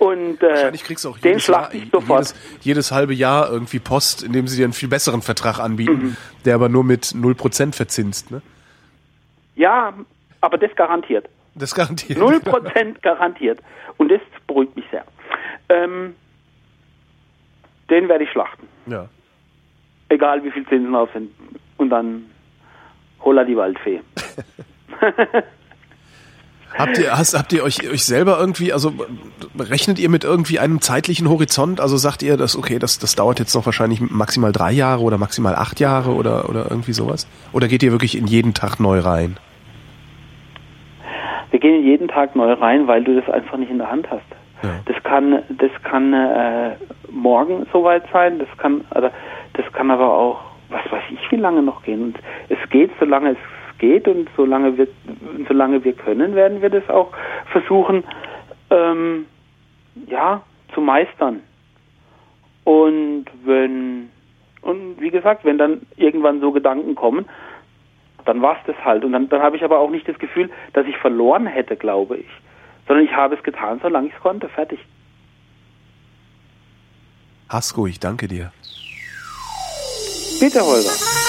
und äh, Wahrscheinlich kriegst du auch jedes, Jahr, jedes, jedes halbe Jahr irgendwie Post, indem sie dir einen viel besseren Vertrag anbieten, Mhm. der aber nur mit 0% verzinst, ne? Ja, aber das garantiert. Das garantiert. Null Prozent garantiert. Und das beruhigt mich sehr. Ähm, den werde ich schlachten. Ja. Egal wie viel Zinsen drauf sind. Und dann holla die Waldfee. Habt ihr, hast, habt ihr euch, euch selber irgendwie, also rechnet ihr mit irgendwie einem zeitlichen Horizont? Also sagt ihr, dass okay, das, das dauert jetzt noch wahrscheinlich maximal drei Jahre oder maximal acht Jahre oder, oder irgendwie sowas? Oder geht ihr wirklich in jeden Tag neu rein? Wir gehen jeden Tag neu rein, weil du das einfach nicht in der Hand hast. Ja. Das kann, das kann äh, morgen soweit sein, das kann, also, das kann aber auch, was weiß ich, wie lange noch gehen. Und es geht, solange es geht und solange wir, solange wir können, werden wir das auch versuchen, ähm, ja, zu meistern. Und wenn, und wie gesagt, wenn dann irgendwann so Gedanken kommen, dann war es das halt. Und dann, dann habe ich aber auch nicht das Gefühl, dass ich verloren hätte, glaube ich. Sondern ich habe es getan, solange ich es konnte. Fertig. Hasko, ich danke dir. Bitte, Holger.